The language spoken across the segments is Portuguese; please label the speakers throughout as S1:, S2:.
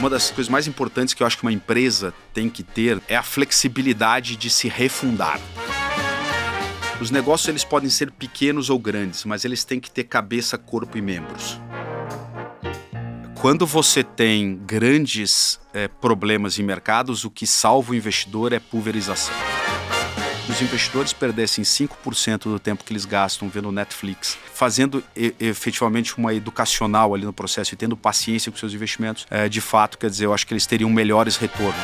S1: Uma das coisas mais importantes que eu acho que uma empresa tem que ter é a flexibilidade de se refundar. Os negócios eles podem ser pequenos ou grandes, mas eles têm que ter cabeça, corpo e membros. Quando você tem grandes é, problemas em mercados, o que salva o investidor é pulverização os investidores perdessem 5% do tempo que eles gastam vendo Netflix, fazendo e, efetivamente uma educacional ali no processo e tendo paciência com seus investimentos, é, de fato, quer dizer, eu acho que eles teriam melhores retornos.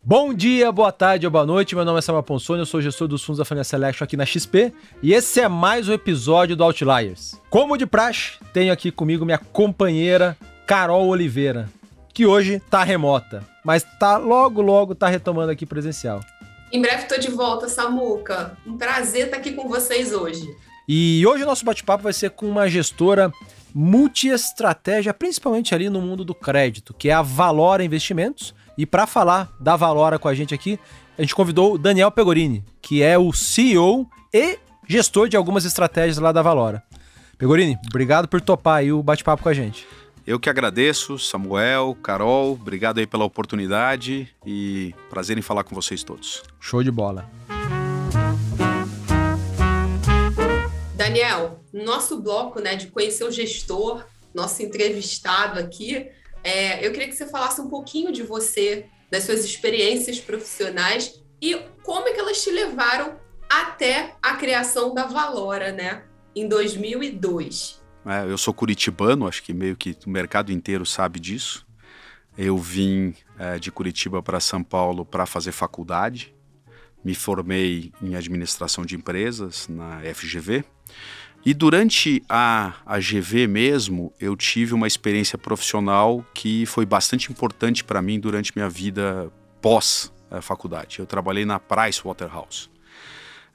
S2: Bom dia, boa tarde ou boa noite. Meu nome é Samuel Ponsoni, eu sou gestor dos fundos da Família Selection aqui na XP e esse é mais um episódio do Outliers. Como de praxe, tenho aqui comigo minha companheira Carol Oliveira, que hoje tá remota, mas tá logo, logo tá retomando aqui presencial.
S3: Em breve tô de volta, Samuca. Um prazer estar aqui com vocês hoje.
S2: E hoje o nosso bate-papo vai ser com uma gestora multi-estratégia, principalmente ali no mundo do crédito, que é a Valora Investimentos. E para falar da Valora com a gente aqui, a gente convidou o Daniel Pegorini, que é o CEO e gestor de algumas estratégias lá da Valora. Pegorini, obrigado por topar aí o bate-papo com a gente.
S1: Eu que agradeço, Samuel, Carol, obrigado aí pela oportunidade e prazer em falar com vocês todos.
S2: Show de bola.
S3: Daniel, nosso bloco né, de conhecer o gestor, nosso entrevistado aqui, é, eu queria que você falasse um pouquinho de você, das suas experiências profissionais e como é que elas te levaram até a criação da Valora, né, em 2002.
S1: É, eu sou curitibano, acho que meio que o mercado inteiro sabe disso. Eu vim é, de Curitiba para São Paulo para fazer faculdade. Me formei em administração de empresas na FGV. E durante a, a GV mesmo, eu tive uma experiência profissional que foi bastante importante para mim durante minha vida pós a faculdade. Eu trabalhei na Price Waterhouse,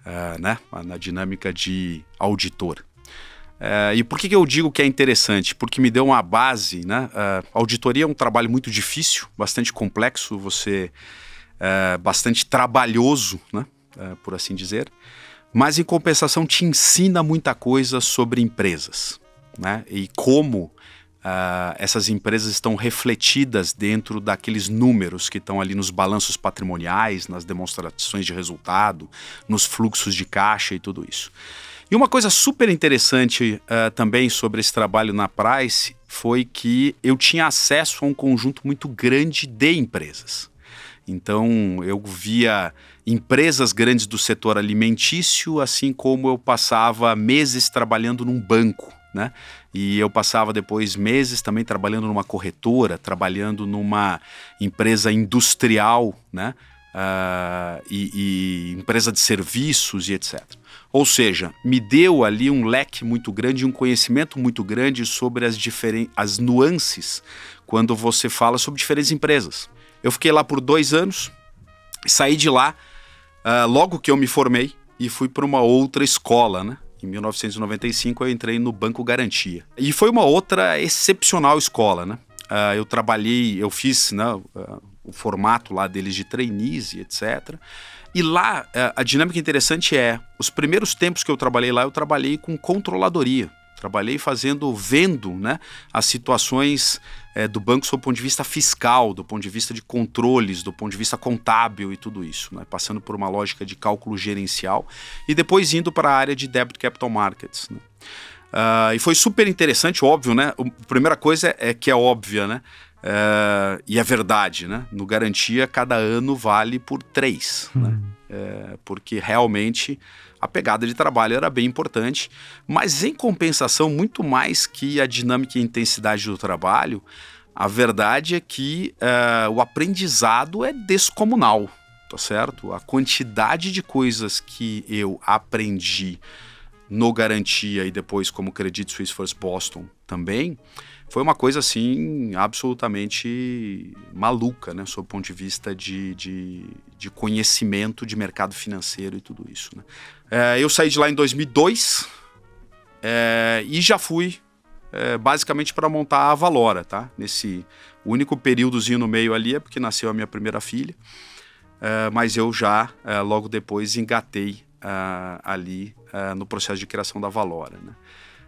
S1: uh, né, na dinâmica de auditor. É, e por que, que eu digo que é interessante? Porque me deu uma base, né? Uh, auditoria é um trabalho muito difícil, bastante complexo, você é, bastante trabalhoso, né? É, por assim dizer. Mas em compensação te ensina muita coisa sobre empresas, né? E como essas empresas estão refletidas dentro daqueles números que estão ali nos balanços patrimoniais, nas demonstrações de resultado, nos fluxos de caixa e tudo isso. E uma coisa super interessante uh, também sobre esse trabalho na Price foi que eu tinha acesso a um conjunto muito grande de empresas. Então eu via empresas grandes do setor alimentício, assim como eu passava meses trabalhando num banco, né? E eu passava depois meses também trabalhando numa corretora, trabalhando numa empresa industrial, né? Uh, e, e empresa de serviços e etc. Ou seja, me deu ali um leque muito grande, um conhecimento muito grande sobre as, as nuances quando você fala sobre diferentes empresas. Eu fiquei lá por dois anos, saí de lá uh, logo que eu me formei e fui para uma outra escola, né? Em 1995 eu entrei no Banco Garantia. E foi uma outra excepcional escola, né? Uh, eu trabalhei, eu fiz né, uh, o formato lá deles de trainees e etc. E lá, é, a dinâmica interessante é, os primeiros tempos que eu trabalhei lá, eu trabalhei com controladoria. Trabalhei fazendo, vendo né, as situações é, do banco sob o ponto de vista fiscal, do ponto de vista de controles, do ponto de vista contábil e tudo isso, né, passando por uma lógica de cálculo gerencial e depois indo para a área de debit capital markets. Né. Uh, e foi super interessante, óbvio, né? A primeira coisa é, é que é óbvia, né? É, e é verdade, né? No garantia, cada ano vale por três, né? hum. né? É, porque realmente a pegada de trabalho era bem importante, mas em compensação, muito mais que a dinâmica e intensidade do trabalho, a verdade é que é, o aprendizado é descomunal, tá certo? A quantidade de coisas que eu aprendi no Garantia e depois como Credit Suisse First Boston também, foi uma coisa assim absolutamente maluca, né, sob o ponto de vista de, de, de conhecimento de mercado financeiro e tudo isso. Né. É, eu saí de lá em 2002 é, e já fui é, basicamente para montar a Valora, tá? Nesse único períodozinho no meio ali é porque nasceu a minha primeira filha, é, mas eu já é, logo depois engatei uh, ali uh, no processo de criação da Valora. Né?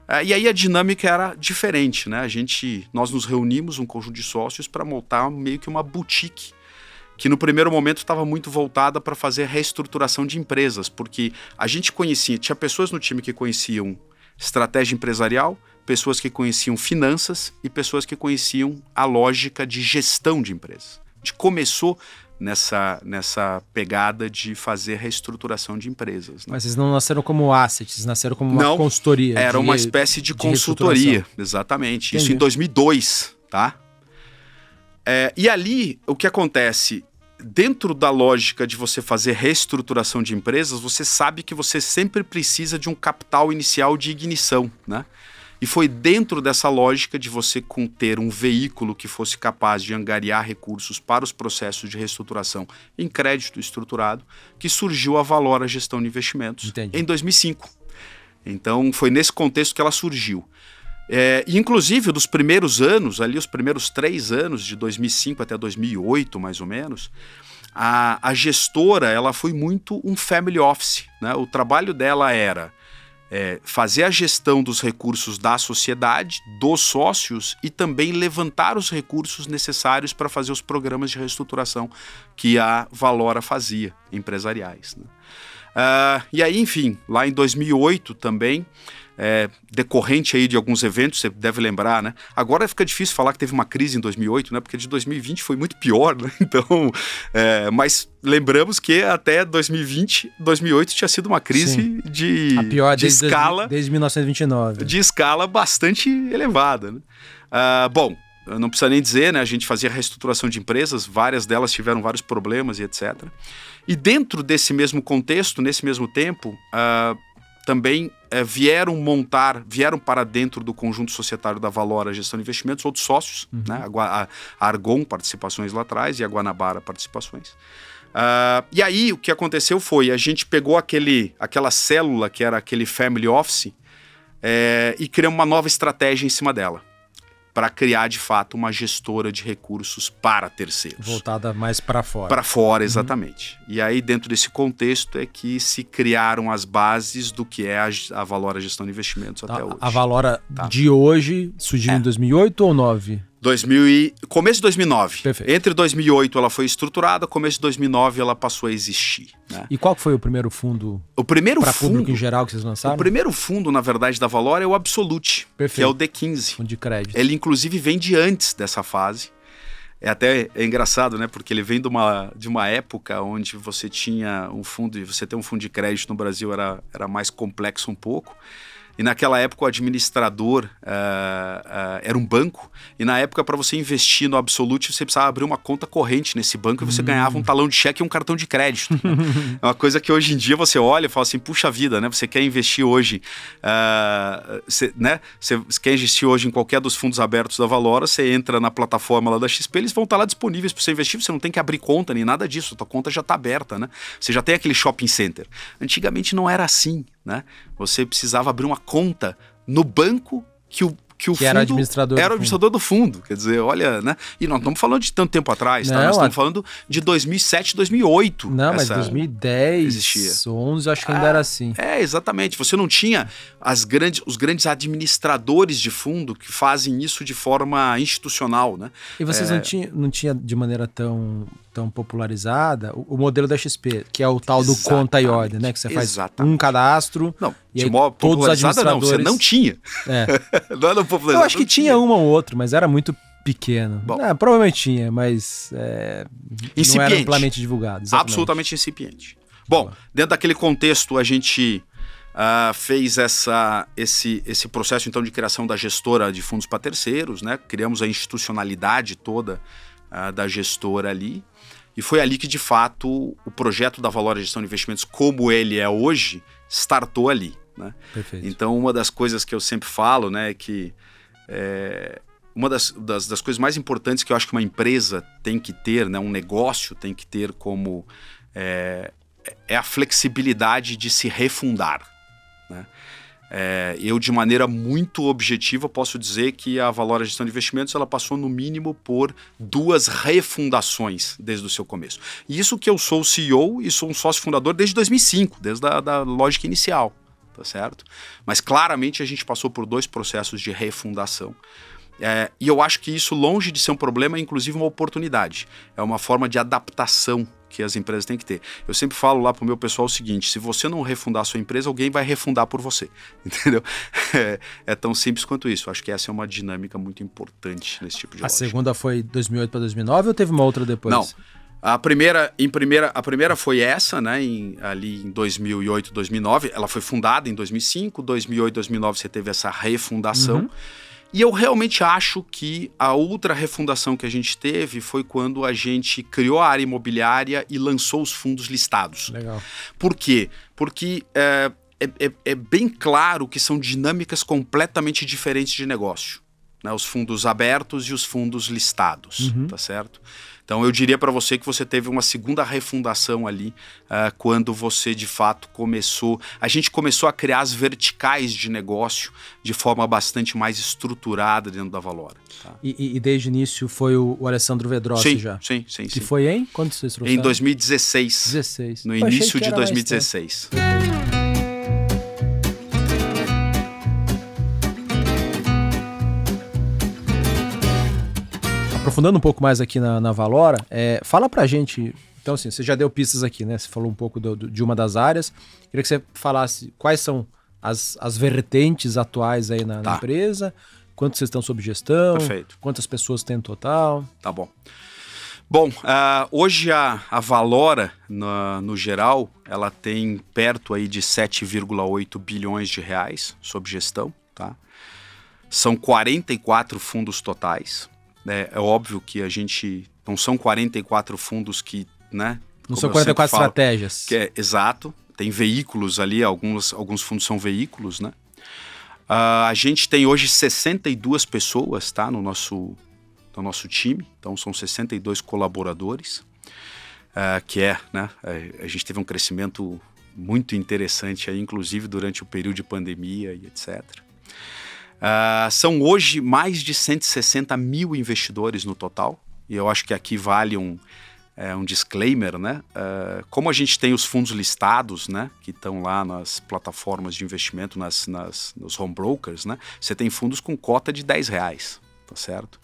S1: Uh, e aí a dinâmica era diferente, né? A gente, nós nos reunimos um conjunto de sócios para montar meio que uma boutique que no primeiro momento estava muito voltada para fazer reestruturação de empresas, porque a gente conhecia, tinha pessoas no time que conheciam estratégia empresarial, pessoas que conheciam finanças e pessoas que conheciam a lógica de gestão de empresas. A gente começou nessa, nessa pegada de fazer reestruturação de empresas.
S2: Né? Mas vocês não nasceram como assets, nasceram como uma
S1: não,
S2: consultoria.
S1: Era
S2: de,
S1: uma espécie de, de consultoria, exatamente. Entendi. Isso em 2002, tá? É, e ali, o que acontece? Dentro da lógica de você fazer reestruturação de empresas, você sabe que você sempre precisa de um capital inicial de ignição, né? E foi dentro dessa lógica de você ter um veículo que fosse capaz de angariar recursos para os processos de reestruturação em crédito estruturado que surgiu a Valora Gestão de Investimentos Entendi. em 2005. Então foi nesse contexto que ela surgiu. É, inclusive, dos primeiros anos, ali os primeiros três anos, de 2005 até 2008, mais ou menos, a, a gestora ela foi muito um family office. Né? O trabalho dela era é, fazer a gestão dos recursos da sociedade, dos sócios e também levantar os recursos necessários para fazer os programas de reestruturação que a Valora fazia, empresariais. Né? Uh, e aí, enfim, lá em 2008 também é, decorrente aí de alguns eventos, você deve lembrar, né? Agora fica difícil falar que teve uma crise em 2008, né? Porque de 2020 foi muito pior, né? Então, é, mas lembramos que até 2020, 2008 tinha sido uma crise Sim. de,
S2: A pior
S1: de
S2: desde
S1: escala...
S2: Desde 1929.
S1: De escala bastante elevada, né? Uh, bom, não precisa nem dizer, né? A gente fazia reestruturação de empresas, várias delas tiveram vários problemas e etc. E dentro desse mesmo contexto, nesse mesmo tempo, uh, também é, vieram montar, vieram para dentro do conjunto societário da Valora Gestão de Investimentos outros sócios, uhum. né? a, a, Argon participações lá atrás e a Guanabara participações. Uh, e aí o que aconteceu foi a gente pegou aquele, aquela célula que era aquele family office é, e criamos uma nova estratégia em cima dela para criar de fato uma gestora de recursos para terceiros.
S2: Voltada mais para fora.
S1: Para fora, uhum. exatamente. Uhum. E aí, dentro desse contexto, é que se criaram as bases do que é a, a Valora Gestão de Investimentos tá, até hoje.
S2: A Valora tá. de hoje surgiu é. em 2008 ou 2009?
S1: 2000 e... Começo de 2009. Perfeito. Entre 2008 ela foi estruturada, começo de 2009 ela passou a existir. Né?
S2: E qual foi o primeiro fundo?
S1: O primeiro fundo.
S2: público em geral que vocês lançaram?
S1: O primeiro fundo, na verdade, da Valor é o Absolute, Perfeito. que é o D15.
S2: Fundo de crédito.
S1: Ele, inclusive, vem de antes dessa fase. É até é engraçado, né? Porque ele vem de uma, de uma época onde você tinha um fundo, e você ter um fundo de crédito no Brasil era, era mais complexo um pouco. E naquela época o administrador uh, uh, era um banco. E na época, para você investir no Absolute, você precisava abrir uma conta corrente nesse banco e você hum. ganhava um talão de cheque e um cartão de crédito. Né? é uma coisa que hoje em dia você olha e fala assim: puxa vida, né? Você quer investir hoje, uh, cê, né? Você quer investir hoje em qualquer dos fundos abertos da Valora, você entra na plataforma lá da XP, eles vão estar lá disponíveis para você investir. Você não tem que abrir conta nem nada disso. A tua conta já está aberta, né? Você já tem aquele shopping center. Antigamente não era assim, né? Você precisava abrir uma conta no banco que o que o
S2: que fundo era administrador,
S1: era o administrador do fundo. Quer dizer, olha, né? E não estamos falando de tanto tempo atrás, tá? Nós estamos falando de 2007, 2008.
S2: Não, mas 2010, existia. 11, acho que ainda era assim.
S1: É, exatamente. Você não tinha as grandes, os grandes administradores de fundo que fazem isso de forma institucional, né?
S2: E vocês
S1: é...
S2: não tinham não tinha de maneira tão tão popularizada o, o, modelo da XP, que é o tal do Exatamente. conta e ordem, né? Que você faz Exatamente. um cadastro.
S1: Não, e aí todos os administradores... não, você não tinha.
S2: É. não era popularizado. Eu acho que tinha, tinha uma ou outra, mas era muito pequeno. Bom, não, provavelmente tinha, mas é, não era amplamente divulgado.
S1: Exatamente. Absolutamente incipiente. Bom, dentro daquele contexto, a gente uh, fez essa, esse, esse processo então de criação da gestora de fundos para terceiros, né? Criamos a institucionalidade toda uh, da gestora ali. E foi ali que, de fato, o projeto da Valora Gestão de Investimentos, como ele é hoje, startou ali. Né? Perfeito. Então, uma das coisas que eu sempre falo né, é que é, uma das, das, das, coisas mais importantes que eu acho que uma empresa tem que ter, né, um negócio tem que ter como. É, é a flexibilidade de se refundar. Né? É, eu, de maneira muito objetiva, posso dizer que a Valora Gestão de Investimentos ela passou, no mínimo, por duas refundações desde o seu começo. Isso que eu sou CEO e sou um sócio fundador desde 2005, desde a da lógica inicial, tá certo? Mas claramente a gente passou por dois processos de refundação. É, e eu acho que isso, longe de ser um problema, é inclusive uma oportunidade. É uma forma de adaptação que as empresas têm que ter. Eu sempre falo lá para o meu pessoal o seguinte: se você não refundar a sua empresa, alguém vai refundar por você. Entendeu? É, é tão simples quanto isso. Acho que essa é uma dinâmica muito importante nesse tipo de
S2: A lógica. segunda foi 2008 para 2009 ou teve uma outra depois?
S1: Não. A primeira, em primeira, a primeira foi essa, né, em, ali em 2008, 2009. Ela foi fundada em 2005, 2008, 2009 você teve essa refundação. Uhum. E eu realmente acho que a outra refundação que a gente teve foi quando a gente criou a área imobiliária e lançou os fundos listados.
S2: Legal.
S1: Por quê? Porque é, é, é, é bem claro que são dinâmicas completamente diferentes de negócio. Né? Os fundos abertos e os fundos listados, uhum. tá certo? Então eu diria para você que você teve uma segunda refundação ali uh, quando você de fato começou. A gente começou a criar as verticais de negócio de forma bastante mais estruturada dentro da Valora.
S2: Tá? E, e, desde o início foi o, o Alessandro Vedrossi
S1: sim,
S2: já?
S1: Sim, sim,
S2: que sim. foi em? Quando vocês
S1: trouxeram? Em 2016.
S2: 16.
S1: No início de 2016.
S2: Aprofundando um pouco mais aqui na, na Valora, é, fala pra gente. Então, assim, você já deu pistas aqui, né? Você falou um pouco do, do, de uma das áreas. Queria que você falasse quais são as, as vertentes atuais aí na, tá. na empresa, quantos vocês estão sob gestão,
S1: Perfeito.
S2: quantas pessoas tem no total.
S1: Tá bom. Bom, uh, hoje a, a Valora, no, no, geral, ela tem perto aí de 7,8 bilhões de reais sob gestão, tá? São 44 fundos totais. É, é óbvio que a gente. Não são 44 fundos que. Né,
S2: não são 44 falo, estratégias.
S1: Que é, exato. Tem veículos ali, alguns, alguns fundos são veículos, né? Uh, a gente tem hoje 62 pessoas tá, no, nosso, no nosso time, então são 62 colaboradores, uh, que é, né? A gente teve um crescimento muito interessante aí, inclusive durante o período de pandemia e etc. Uh, são hoje mais de 160 mil investidores no total, e eu acho que aqui vale um, é, um disclaimer, né? Uh, como a gente tem os fundos listados, né, que estão lá nas plataformas de investimento, nas, nas, nos home brokers, né? Você tem fundos com cota de 10 reais, tá certo?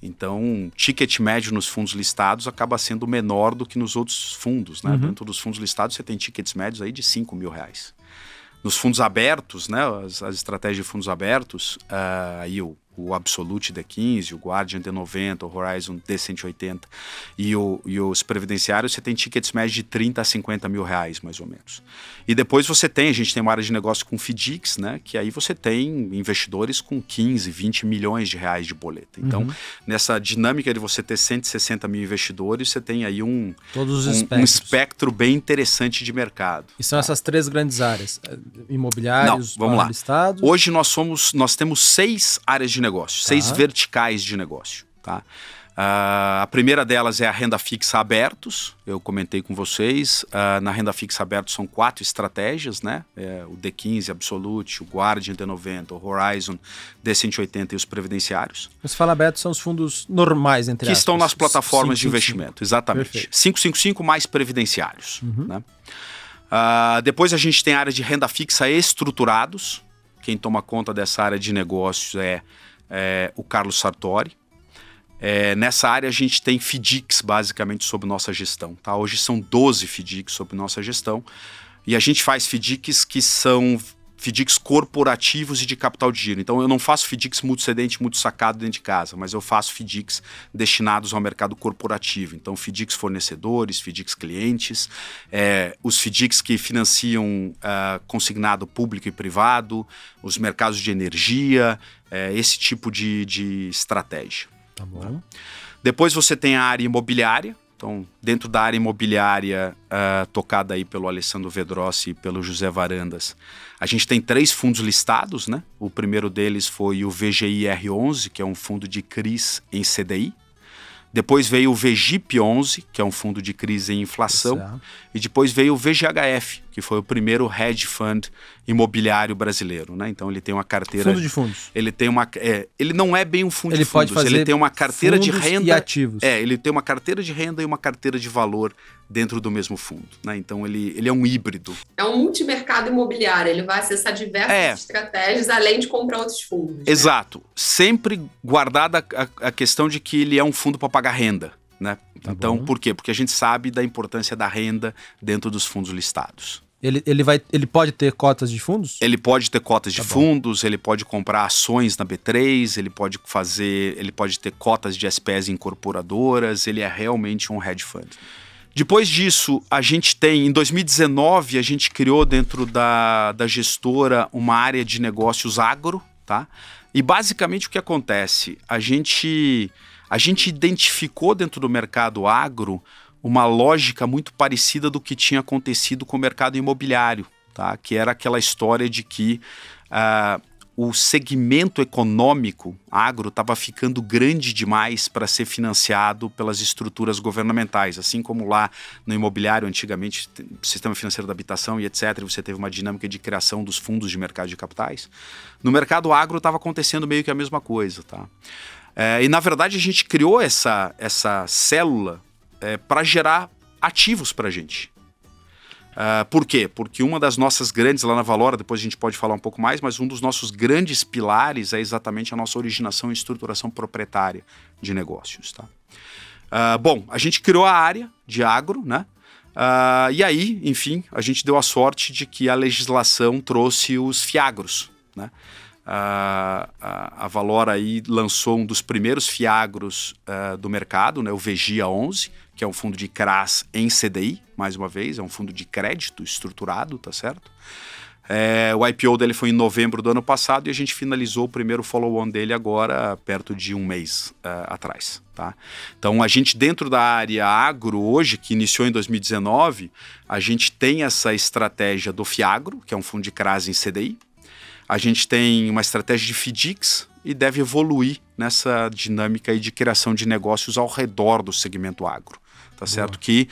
S1: Então, ticket médio nos fundos listados acaba sendo menor do que nos outros fundos, né? Uhum. Dentro dos fundos listados você tem tickets médios aí de 5 mil reais nos fundos abertos, né, as, as estratégias de fundos abertos, uh, aí o o Absolute D15, o Guardian D90, o Horizon D180 e, o, e os previdenciários, você tem tickets médios de 30 a 50 mil reais, mais ou menos. E depois você tem, a gente tem uma área de negócio com FDICs, né? Que aí você tem investidores com 15, 20 milhões de reais de boleta. Então, uhum. nessa dinâmica de você ter 160 mil investidores, você tem aí um, um, um, espectro bem interessante de mercado.
S2: E são essas três grandes áreas: eh, imobiliários,
S1: Não, vamos lá. Listados. Hoje nós somos, nós temos seis áreas de negócio, tá. seis verticais de negócio. Tá? Uh, a primeira delas é a renda fixa abertos, eu comentei com vocês. Uh, na renda fixa abertos são quatro estratégias, né? É, o D15 Absolute, o Guardian D90, o Horizon D180 e os previdenciários.
S2: Os fala abertos são os fundos normais, entre
S1: Que aspas. estão nas plataformas 555. de investimento, exatamente. Perfeito. 555 mais previdenciários. Uhum. Né? Uh, depois a gente tem a área de renda fixa estruturados. Quem toma conta dessa área de negócios é é, o Carlos Sartori. É, nessa área a gente tem FDICs basicamente sob nossa gestão. Tá? Hoje são 12 FDICs sob nossa gestão. E a gente faz FDICs que são FDICs corporativos e de capital de giro. Então eu não faço FDICs multicedente, muito sacado dentro de casa, mas eu faço FDICs destinados ao mercado corporativo. Então FDICs fornecedores, FDICs clientes, é, os FDICs que financiam uh, consignado público e privado, os mercados de energia, é, esse tipo de, de estratégia.
S2: Tá bom.
S1: Depois você tem a área imobiliária, então, dentro da área imobiliária, uh, tocada aí pelo Alessandro Vedrossi e pelo José Varandas, a gente tem três fundos listados, né? O primeiro deles foi o VGI R11, que é um fundo de CRIs em CDI. Depois veio o VGIP 11, que é um fundo de crise em inflação. E depois veio o VGHF, que foi o primeiro hedge fund imobiliário brasileiro, né? Então ele tem uma carteira
S2: fundo de fundos.
S1: Ele tem uma é, ele não é bem um fundo
S2: ele
S1: de fundos,
S2: pode fazer
S1: ele tem uma carteira de renda
S2: e ativos.
S1: É, ele tem uma carteira de renda e uma carteira de valor dentro do mesmo fundo, né? Então ele, ele é um híbrido.
S3: É um multimercado imobiliário, ele vai acessar diversas é. estratégias além de comprar outros fundos. Né?
S1: Exato, sempre guardada a, a questão de que ele é um fundo para pagar renda. Né? Tá então, bom. por quê? Porque a gente sabe da importância da renda dentro dos fundos listados.
S2: Ele, ele, vai, ele pode ter cotas de fundos?
S1: Ele pode ter cotas tá de bom. fundos, ele pode comprar ações na B3, ele pode fazer, ele pode ter cotas de SPS incorporadoras, ele é realmente um hedge fund. Depois disso, a gente tem, em 2019, a gente criou dentro da, da gestora uma área de negócios agro, tá? E basicamente o que acontece? A gente a gente identificou dentro do mercado agro uma lógica muito parecida do que tinha acontecido com o mercado imobiliário, tá? que era aquela história de que uh, o segmento econômico agro estava ficando grande demais para ser financiado pelas estruturas governamentais, assim como lá no imobiliário antigamente, sistema financeiro da habitação e etc, você teve uma dinâmica de criação dos fundos de mercado de capitais. No mercado agro estava acontecendo meio que a mesma coisa, tá? É, e na verdade a gente criou essa, essa célula é, para gerar ativos para a gente. Uh, por quê? Porque uma das nossas grandes, lá na Valora, depois a gente pode falar um pouco mais, mas um dos nossos grandes pilares é exatamente a nossa originação e estruturação proprietária de negócios. Tá? Uh, bom, a gente criou a área de agro, né? Uh, e aí, enfim, a gente deu a sorte de que a legislação trouxe os fiagros, né? a, a, a Valora aí lançou um dos primeiros fiagros uh, do mercado, né, o Vegia 11, que é um fundo de CRAS em CDI, mais uma vez, é um fundo de crédito estruturado, tá certo? É, o IPO dele foi em novembro do ano passado e a gente finalizou o primeiro follow-on dele agora, perto de um mês uh, atrás. Tá? Então, a gente, dentro da área agro, hoje, que iniciou em 2019, a gente tem essa estratégia do Fiagro, que é um fundo de CRAS em CDI, a gente tem uma estratégia de FDICs e deve evoluir nessa dinâmica de criação de negócios ao redor do segmento agro. Tá Boa. certo? Que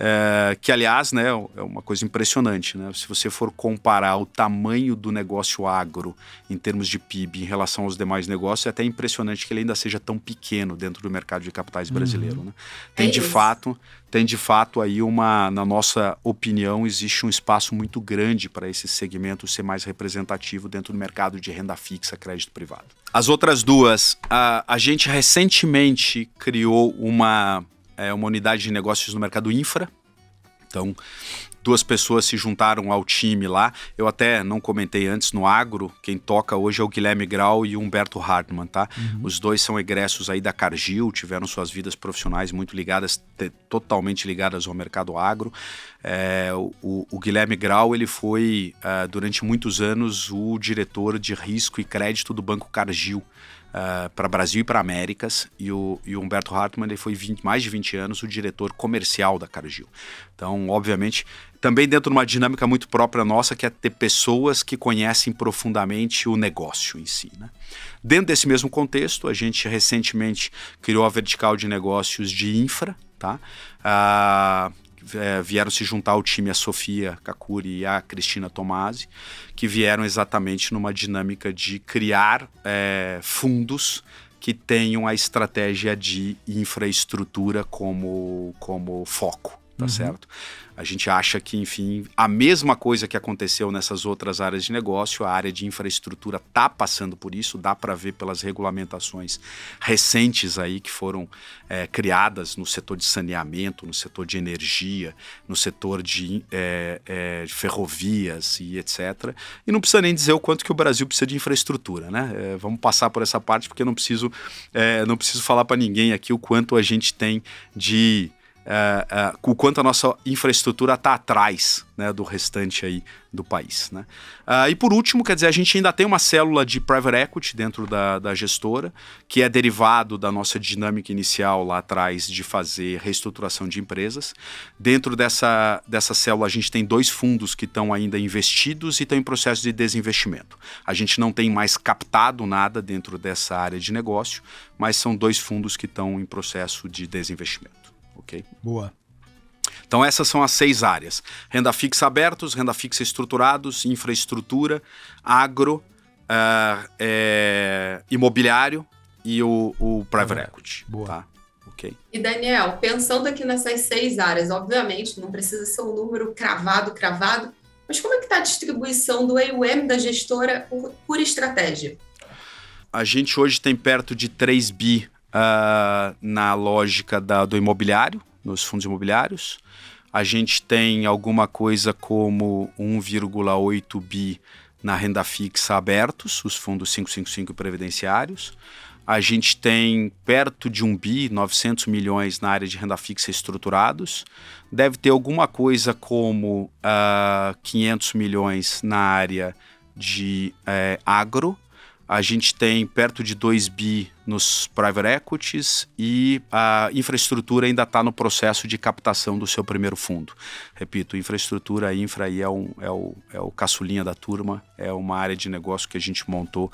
S1: é, que, aliás, né, é uma coisa impressionante. Né? Se você for comparar o tamanho do negócio agro em termos de PIB em relação aos demais negócios, é até impressionante que ele ainda seja tão pequeno dentro do mercado de capitais brasileiro. Uhum. Né? Tem é de fato, tem de fato aí uma, na nossa opinião, existe um espaço muito grande para esse segmento ser mais representativo dentro do mercado de renda fixa, crédito privado. As outras duas, a, a gente recentemente criou uma é uma unidade de negócios no mercado infra. Então, duas pessoas se juntaram ao time lá. Eu até não comentei antes no agro, quem toca hoje é o Guilherme Grau e o Humberto Hartmann, tá? Uhum. Os dois são egressos aí da Cargill, tiveram suas vidas profissionais muito ligadas, totalmente ligadas ao mercado agro. É, o, o, Guilherme Grau ele foi uh, durante muitos anos o diretor de risco e crédito do Banco Cargill uh, eh, para Brasil e para Américas, e o, e o Humberto Hartmann ele foi 20, mais de 20 anos o diretor comercial da Cargill. Então, obviamente, também dentro de uma dinâmica muito própria nossa, que é ter pessoas que conhecem profundamente o negócio em si. Né? Dentro desse mesmo contexto, a gente recentemente criou a vertical de negócios de infra, tá? Uh, é, vieram se juntar ao time a Sofia Kakuri e a Cristina Tomasi, que vieram exatamente numa dinâmica de criar é, fundos que tenham a estratégia de infraestrutura como, como foco, tá uhum. certo? A gente acha que, enfim, a mesma coisa que aconteceu nessas outras áreas de negócio, a área de infraestrutura está passando por isso, dá para ver pelas regulamentações recentes aí que foram é, criadas no setor de saneamento, no setor de energia, no setor de, é, é, de ferrovias e etc. E não precisa nem dizer o quanto que o Brasil precisa de infraestrutura, né? Vamos passar por essa parte porque eu não preciso, não preciso falar para ninguém aqui o quanto a gente tem de uh, uh, o quanto a nossa infraestrutura está atrás né, do restante aí do país. Né? Uh, e por último, quer dizer, a gente ainda tem uma célula de private equity dentro da, da gestora, que é derivado da nossa dinâmica inicial lá atrás de fazer reestruturação de empresas. Dentro dessa, dessa célula, a gente tem dois fundos que estão ainda investidos e estão em processo de desinvestimento. A gente não tem mais captado nada dentro dessa área de negócio, mas são dois fundos que estão em processo de desinvestimento ok?
S2: Boa.
S1: Então essas são as seis áreas: renda fixa abertos, renda fixa estruturados, infraestrutura, agro, uh, é, imobiliário e o, o private equity.
S2: Boa.
S1: Tá? Okay.
S3: E Daniel, pensando aqui nessas seis áreas, obviamente não precisa ser um número cravado, cravado, mas como é que está a distribuição do AUM da gestora por, por, estratégia?
S1: A gente hoje tem perto de 3 bi uh, na lógica da, do imobiliário, nos fundos imobiliários. A gente tem alguma coisa como 1,8 bi na renda fixa abertos, os fundos 555 previdenciários. A gente tem perto de um bi, 900 milhões na área de renda fixa estruturados. Deve ter alguma coisa como uh, ah, 500 milhões na área de uh, agro. A gente tem perto de 2 bi nos private equities e a infraestrutura ainda está no processo de captação do seu primeiro fundo. Repito, infraestrutura, infra aí é, um, é, o, é o caçulinha da turma, é uma área de negócio que a gente montou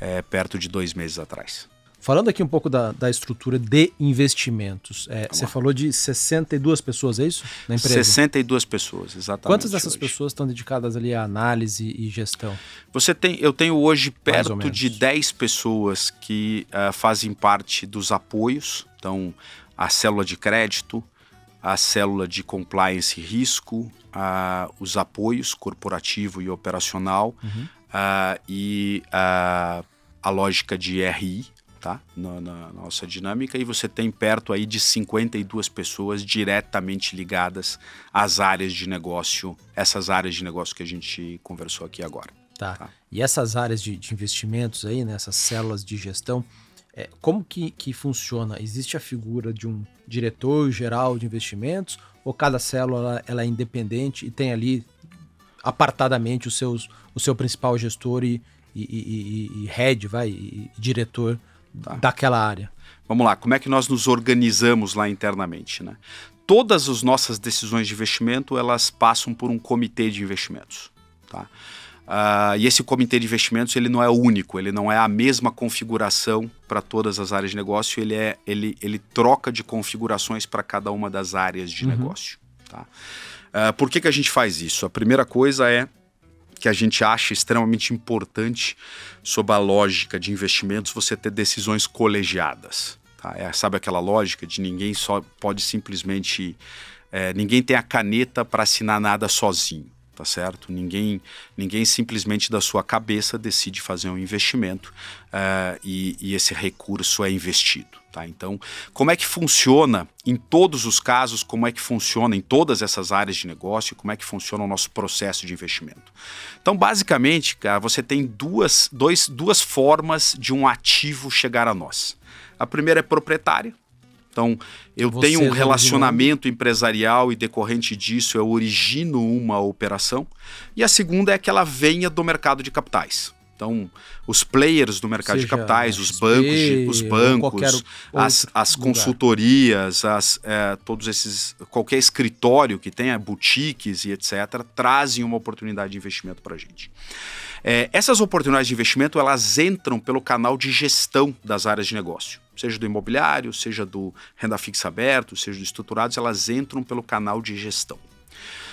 S1: é, perto de dois meses atrás.
S2: Falando aqui um pouco da, da estrutura de investimentos, é, você falou de 62 pessoas, é isso?
S1: Na empresa? 62 pessoas, exatamente.
S2: Quantas dessas hoje. pessoas estão dedicadas ali à análise e gestão?
S1: Você tem, eu tenho hoje perto de 10 pessoas que uh, fazem parte dos apoios, então a célula de crédito, a célula de compliance e risco, uh, os apoios corporativo e operacional uhum. uh, e a lógica de RI, tá? Na, na, nossa dinâmica, e você tem perto aí de 52 pessoas diretamente ligadas às áreas de negócio, essas áreas de negócio que a gente conversou aqui agora.
S2: Tá. tá? E essas áreas de, de investimentos aí, nessas né, células de gestão, é, como que, que funciona? Existe a figura de um diretor geral de investimentos ou cada célula ela é independente e tem ali apartadamente os seus, o seu principal gestor e, e, e, e head, vai, e diretor tá. daquela área.
S1: Vamos lá, como é que nós nos organizamos lá internamente, né? Todas as nossas decisões de investimento, elas passam por um comitê de investimentos, tá? Uh, e esse comitê de investimentos ele não é único, ele não é a mesma configuração para todas as áreas de negócio, ele, é, ele, ele troca de configurações para cada uma das áreas de uhum. negócio. Tá? Uh, por que, que a gente faz isso? A primeira coisa é que a gente acha extremamente importante sob a lógica de investimentos você ter decisões colegiadas. Tá? É, sabe aquela lógica de ninguém só pode simplesmente. É, ninguém tem a caneta para assinar nada sozinho tá certo? Ninguém, ninguém simplesmente da sua cabeça decide fazer um investimento uh, e, e, esse recurso é investido, tá? Então, como é que funciona em todos os casos? Como é que funciona em todas essas áreas de negócio? Como é que funciona o nosso processo de investimento? Então, basicamente, cara, você tem duas, dois, duas formas de um ativo chegar a nós. A primeira é proprietária, então, eu Você tenho um relacionamento empresarial e decorrente disso eu origino uma operação. E a segunda é que ela venha do mercado de capitais. Então, os players do mercado Seja de capitais, os bancos, os bancos, as, as consultorias, as, é, todos esses, qualquer escritório que tenha boutiques e etc, trazem uma oportunidade de investimento para a gente. É, essas oportunidades de investimento elas entram pelo canal de gestão das áreas de negócio seja do imobiliário, seja do renda fixa aberto, seja do estruturados, elas entram pelo canal de gestão.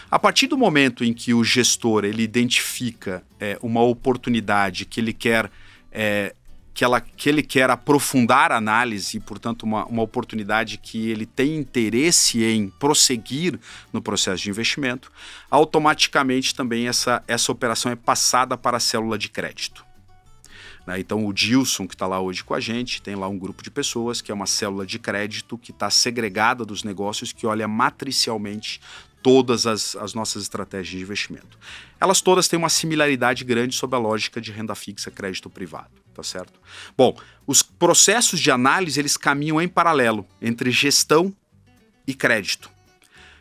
S1: A partir do momento em que o gestor ele identifica é, uma oportunidade que ele quer é, que, ela, que ele quer aprofundar a análise, e, portanto, uma, uma oportunidade que ele tem interesse em prosseguir no processo de investimento, automaticamente também essa, essa operação é passada para a célula de crédito. Né? Então, o Dilson, que está lá hoje com a gente, tem lá um grupo de pessoas que é uma célula de crédito que está segregada dos negócios, que olha matricialmente todas as, as, nossas estratégias de investimento. Elas todas têm uma similaridade grande sobre a lógica de renda fixa, crédito privado, tá certo? Bom, os processos de análise eles caminham em paralelo entre gestão e crédito.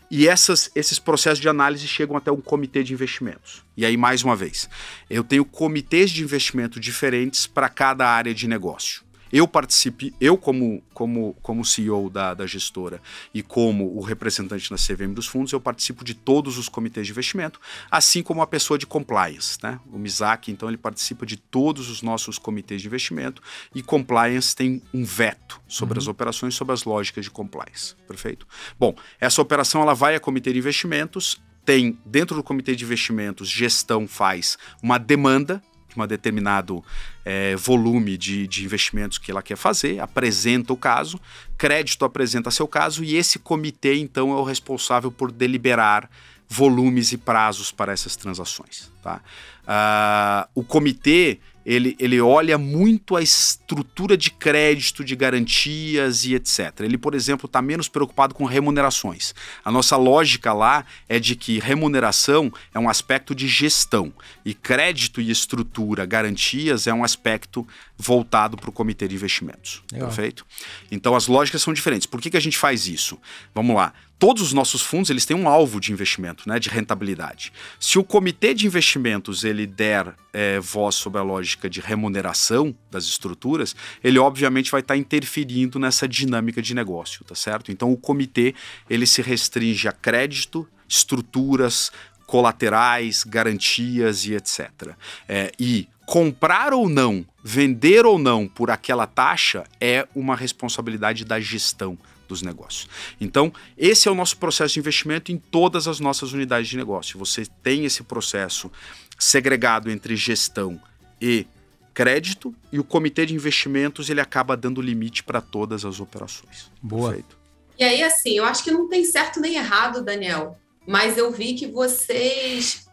S1: E essas, esses processos de análise chegam até um comitê de investimentos. E aí, mais uma vez, eu tenho comitês de investimento diferentes para cada área de negócio. Eu participe, eu como, como, como CEO da, da gestora e como o representante na CVM dos fundos, eu participo de todos os comitês de investimento, assim como a pessoa de compliance, né? O Mizaki, então, ele participa de todos os nossos comitês de investimento e compliance tem um veto sobre uhum. as operações, sobre as lógicas de compliance, perfeito? Bom, essa operação ela vai a comitê de investimentos, tem dentro do comitê de investimentos, gestão faz uma demanda de um determinado é, volume de, de investimentos que ela quer fazer, apresenta o caso, crédito apresenta seu caso e esse comitê então é o responsável por deliberar volumes e prazos para essas transações. Tá? Uh, o comitê ele, ele olha muito a estrutura de crédito, de garantias e etc. Ele, por exemplo, está menos preocupado com remunerações. A nossa lógica lá é de que remuneração é um aspecto de gestão e crédito e estrutura, garantias, é um aspecto voltado para o comitê de investimentos. Legal. Perfeito? Então as lógicas são diferentes. Por que, que a gente faz isso? Vamos lá todos os nossos fundos eles têm um alvo de investimento, né, de rentabilidade. Se o comitê de investimentos ele der é, voz sobre a lógica de remuneração das estruturas, ele obviamente vai estar tá interferindo nessa dinâmica de negócio, tá certo? Então o comitê ele se restringe a crédito, estruturas, colaterais, garantias e etc. É, e comprar ou não, vender ou não por aquela taxa é uma responsabilidade da gestão dos negócios. Então, esse é o nosso processo de investimento em todas as nossas unidades de negócio. Você tem esse processo segregado entre gestão e crédito e o comitê de investimentos ele acaba dando limite para todas as operações.
S2: Boa. Perfeito.
S3: E aí, assim, eu acho que não tem certo nem errado, Daniel, mas eu vi que vocês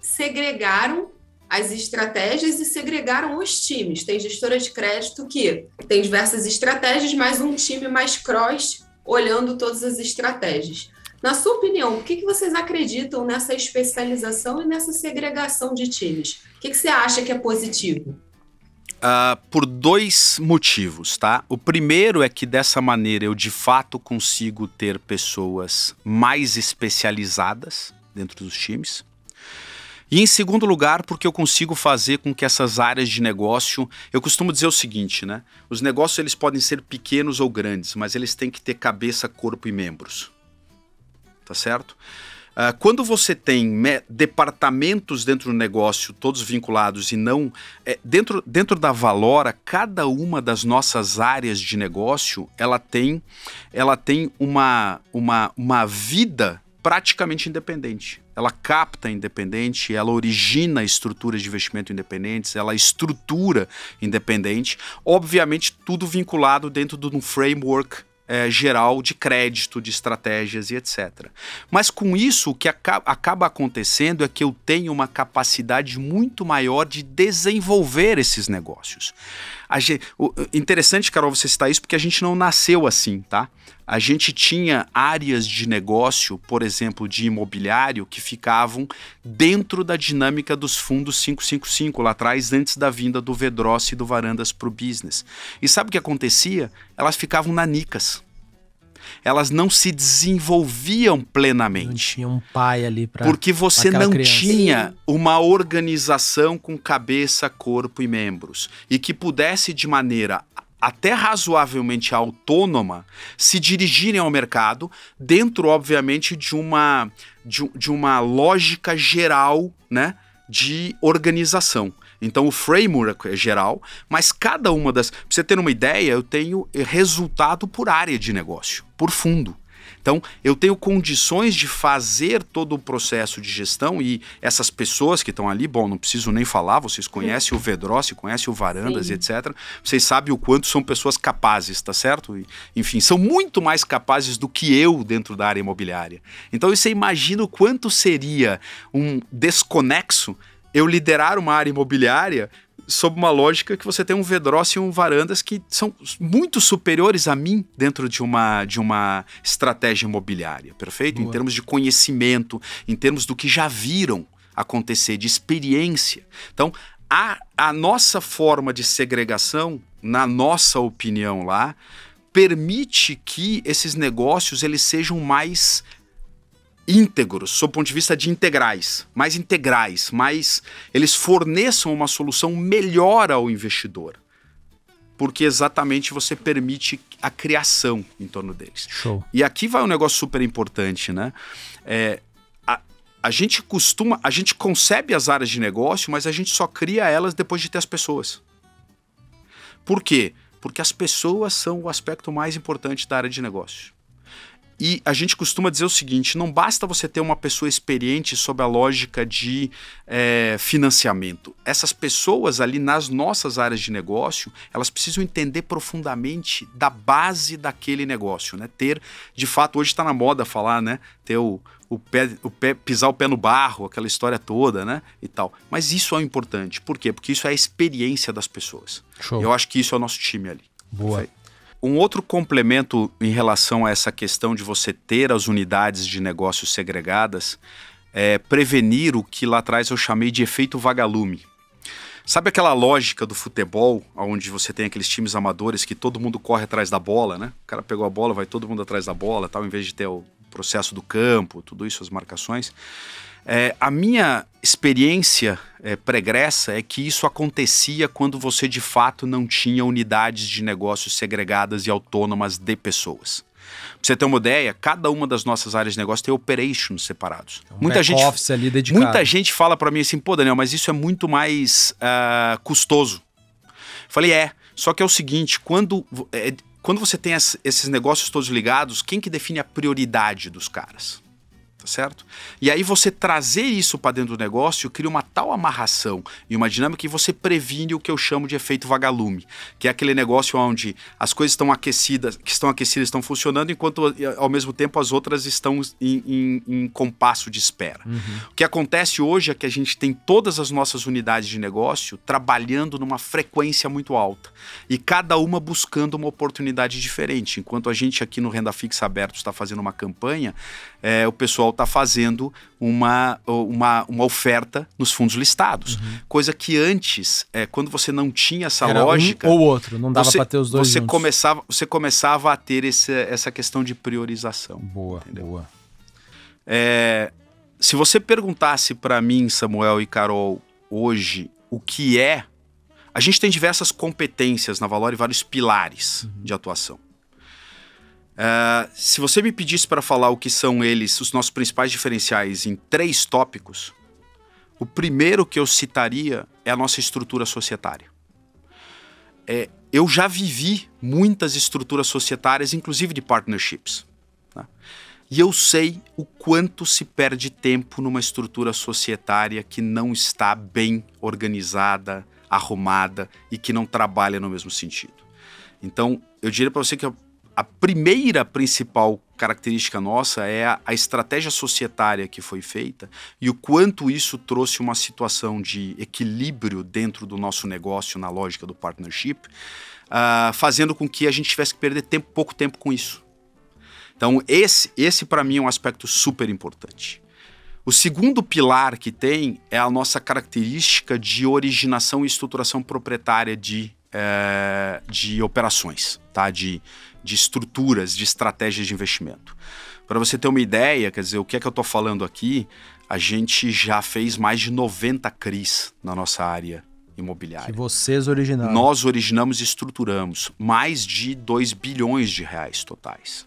S3: segregaram as estratégias e segregaram os times. Tem gestora de crédito que tem diversas estratégias, mas um time mais cross olhando todas as estratégias. Na sua opinião, o que, vocês acreditam nessa especialização e nessa segregação de times? O que, que você acha que é positivo?
S1: Uh, por dois motivos, tá? O primeiro é que dessa maneira eu de fato consigo ter pessoas mais especializadas dentro dos times. E em segundo lugar, porque eu consigo fazer com que essas áreas de negócio, eu costumo dizer o seguinte, né? Os negócios eles podem ser pequenos ou grandes, mas eles têm que ter cabeça, corpo e membros. Tá certo? Uh, quando você tem departamentos dentro do negócio, todos vinculados e não. É, dentro, dentro da Valora, cada uma das nossas áreas de negócio ela tem, ela tem uma, uma, uma vida praticamente independente. Ela capta independente, ela origina estruturas de investimento independentes, ela estrutura independente, obviamente tudo vinculado dentro de um framework é, geral de crédito, de estratégias e etc. Mas com isso, o que acaba acontecendo é que eu tenho uma capacidade muito maior de desenvolver esses negócios. O, interessante, Carol, você citar isso porque a gente não nasceu assim, tá? A gente tinha áreas de negócio, por exemplo, de imobiliário, que ficavam dentro da dinâmica dos fundos 555 lá atrás, antes da vinda do Vedross e do Varandas para o business. E sabe o que acontecia? Elas ficavam nanicas. Elas não se desenvolviam plenamente. Não
S2: tinha um pai ali para.
S1: Porque você não criança. tinha uma organização com cabeça, corpo e membros. E que pudesse, de maneira até razoavelmente autônoma se dirigirem ao mercado, dentro, obviamente, de uma, de, de uma lógica geral né, de organização. Então o framework é geral, mas cada uma das. Pra você ter uma ideia, eu tenho resultado por área de negócio, por fundo. Então, eu tenho condições de fazer todo o processo de gestão e essas pessoas que estão ali, bom, não preciso nem falar, vocês conhecem o Vedrossi, conhecem o Varandas e etc. Vocês sabem o quanto são pessoas capazes, tá certo? E, enfim, são muito mais capazes do que eu dentro da área imobiliária. Então, você imagina o quanto seria um desconexo eu liderar uma área imobiliária sob uma lógica que você tem um Vedros e um Varandas que são muito superiores a mim dentro de uma, de uma estratégia imobiliária, perfeito? Boa. Em termos de conhecimento, em termos do que já viram acontecer, de experiência. Então, a, a nossa forma de segregação, na nossa opinião lá, permite que esses negócios eles sejam mais íntegros, sob o ponto de vista de integrais, mais integrais, mais eles forneçam uma solução melhor ao investidor. porque exatamente você permite a criação em torno deles.
S2: Show.
S1: E aqui vai um negócio super importante, né? É, a, a gente costuma, a gente concebe as áreas de negócio, mas a gente só cria elas depois de ter as pessoas. Por quê? Porque as pessoas são o aspecto mais importante da área de negócio. E a gente costuma dizer o seguinte: não basta você ter uma pessoa experiente sob a lógica de é, financiamento. Essas pessoas ali nas nossas áreas de negócio, elas precisam entender profundamente da base daquele negócio, né? Ter, de fato, hoje está na moda falar, né? Ter o, o, pé, o pé, pisar o pé no barro, aquela história toda, né? E tal. Mas isso é importante. Por quê? Porque isso é a experiência das pessoas.
S2: Show.
S1: Eu acho que isso é o nosso time ali.
S2: Boa.
S1: Perfeito. Um outro complemento em relação a essa questão de você ter as unidades de negócios segregadas é prevenir o que lá atrás eu chamei de efeito vagalume. Sabe aquela lógica do futebol, onde você tem aqueles times amadores que todo mundo corre atrás da bola, né? O cara pegou a bola, vai todo mundo atrás da bola, tal, em vez de ter o processo do campo, tudo isso, as marcações. É, a minha experiência é, pregressa é que isso acontecia quando você de fato não tinha unidades de negócios segregadas e autônomas de pessoas. Pra você ter uma ideia, cada uma das nossas áreas de negócio tem operations separados.
S2: Um
S1: muita gente,
S2: office ali dedicado.
S1: muita gente fala para mim assim, pô, Daniel, mas isso é muito mais uh, custoso. Falei, é. Só que é o seguinte, quando, é, quando você tem as, esses negócios todos ligados, quem que define a prioridade dos caras? Tá certo? E aí você trazer isso para dentro do negócio cria uma tal amarração e uma dinâmica que você previne o que eu chamo de efeito vagalume, que é aquele negócio onde as coisas estão aquecidas, que estão aquecidas, estão funcionando, enquanto ao mesmo tempo as outras estão em, em, em compasso de espera.
S2: Uhum.
S1: O que acontece hoje é que a gente tem todas as nossas unidades de negócio trabalhando numa frequência muito alta e cada uma buscando uma oportunidade diferente. Enquanto a gente aqui no Renda Fixa Aberto está fazendo uma campanha, é, o pessoal está fazendo uma, uma, uma oferta nos fundos listados.
S2: Uhum.
S1: Coisa que antes, é, quando você não tinha essa
S2: Era
S1: lógica.
S2: Um ou outro, não dava para ter os dois
S1: você
S2: juntos.
S1: começava Você começava a ter esse, essa questão de priorização.
S2: Boa,
S1: Entendeu?
S2: boa.
S1: É, se você perguntasse para mim, Samuel e Carol, hoje, o que é. A gente tem diversas competências na Valor e vários pilares de atuação. É, se você me pedisse para falar o que são eles, os nossos principais diferenciais, em três tópicos, o primeiro que eu citaria é a nossa estrutura societária. É, eu já vivi muitas estruturas societárias, inclusive de partnerships. tá? E eu sei o quanto se perde tempo numa estrutura societária que não está bem organizada, arrumada e que não trabalha no mesmo sentido. Então, eu diria para você que a, a primeira principal característica nossa é a, a, estratégia societária que foi feita e o quanto isso trouxe uma situação de equilíbrio dentro do nosso negócio na lógica do partnership, uh, fazendo com que a gente tivesse que perder tempo, pouco tempo com isso. Então, esse, esse para mim é um aspecto super importante. O segundo pilar que tem é a nossa característica de originação e estruturação proprietária de, é, de operações, tá? de, de estruturas, de estratégias de investimento. Para você ter uma ideia, quer dizer, o que é que eu estou falando aqui, a gente já fez mais de 90 CRIs na nossa área imobiliária.
S2: Que vocês originaram.
S1: Nós originamos e estruturamos mais de 2 bilhões de reais totais.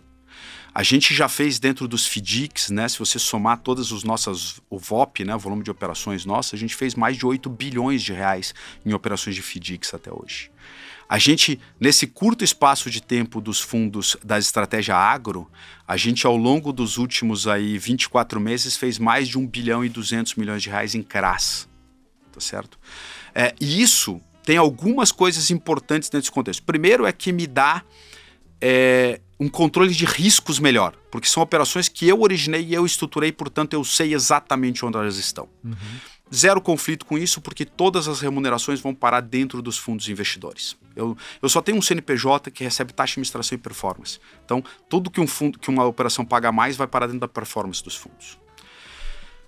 S1: A gente já fez dentro dos FDICs, né? Se você somar todas as nossas, o VOP, né? O volume de operações nossas, a gente fez mais de 8 bilhões de reais em operações de FDICs até hoje. A gente, nesse curto espaço de tempo dos fundos da estratégia agro, a gente ao longo dos últimos aí 24 meses fez mais de 1 bilhão e 200 milhões de reais em CRAS. Tá certo? É, e isso tem algumas coisas importantes nesse contexto. Primeiro é que me dá é, um controle de riscos melhor, porque são operações que eu originei e eu estruturei, portanto eu sei exatamente onde elas estão.
S2: Uhum.
S1: Zero conflito com isso, porque todas as remunerações vão parar dentro dos fundos investidores. Eu, eu só tenho um CNPJ que recebe taxa de administração e performance. Então, tudo que, um fundo, que uma operação paga mais vai parar dentro da performance dos fundos.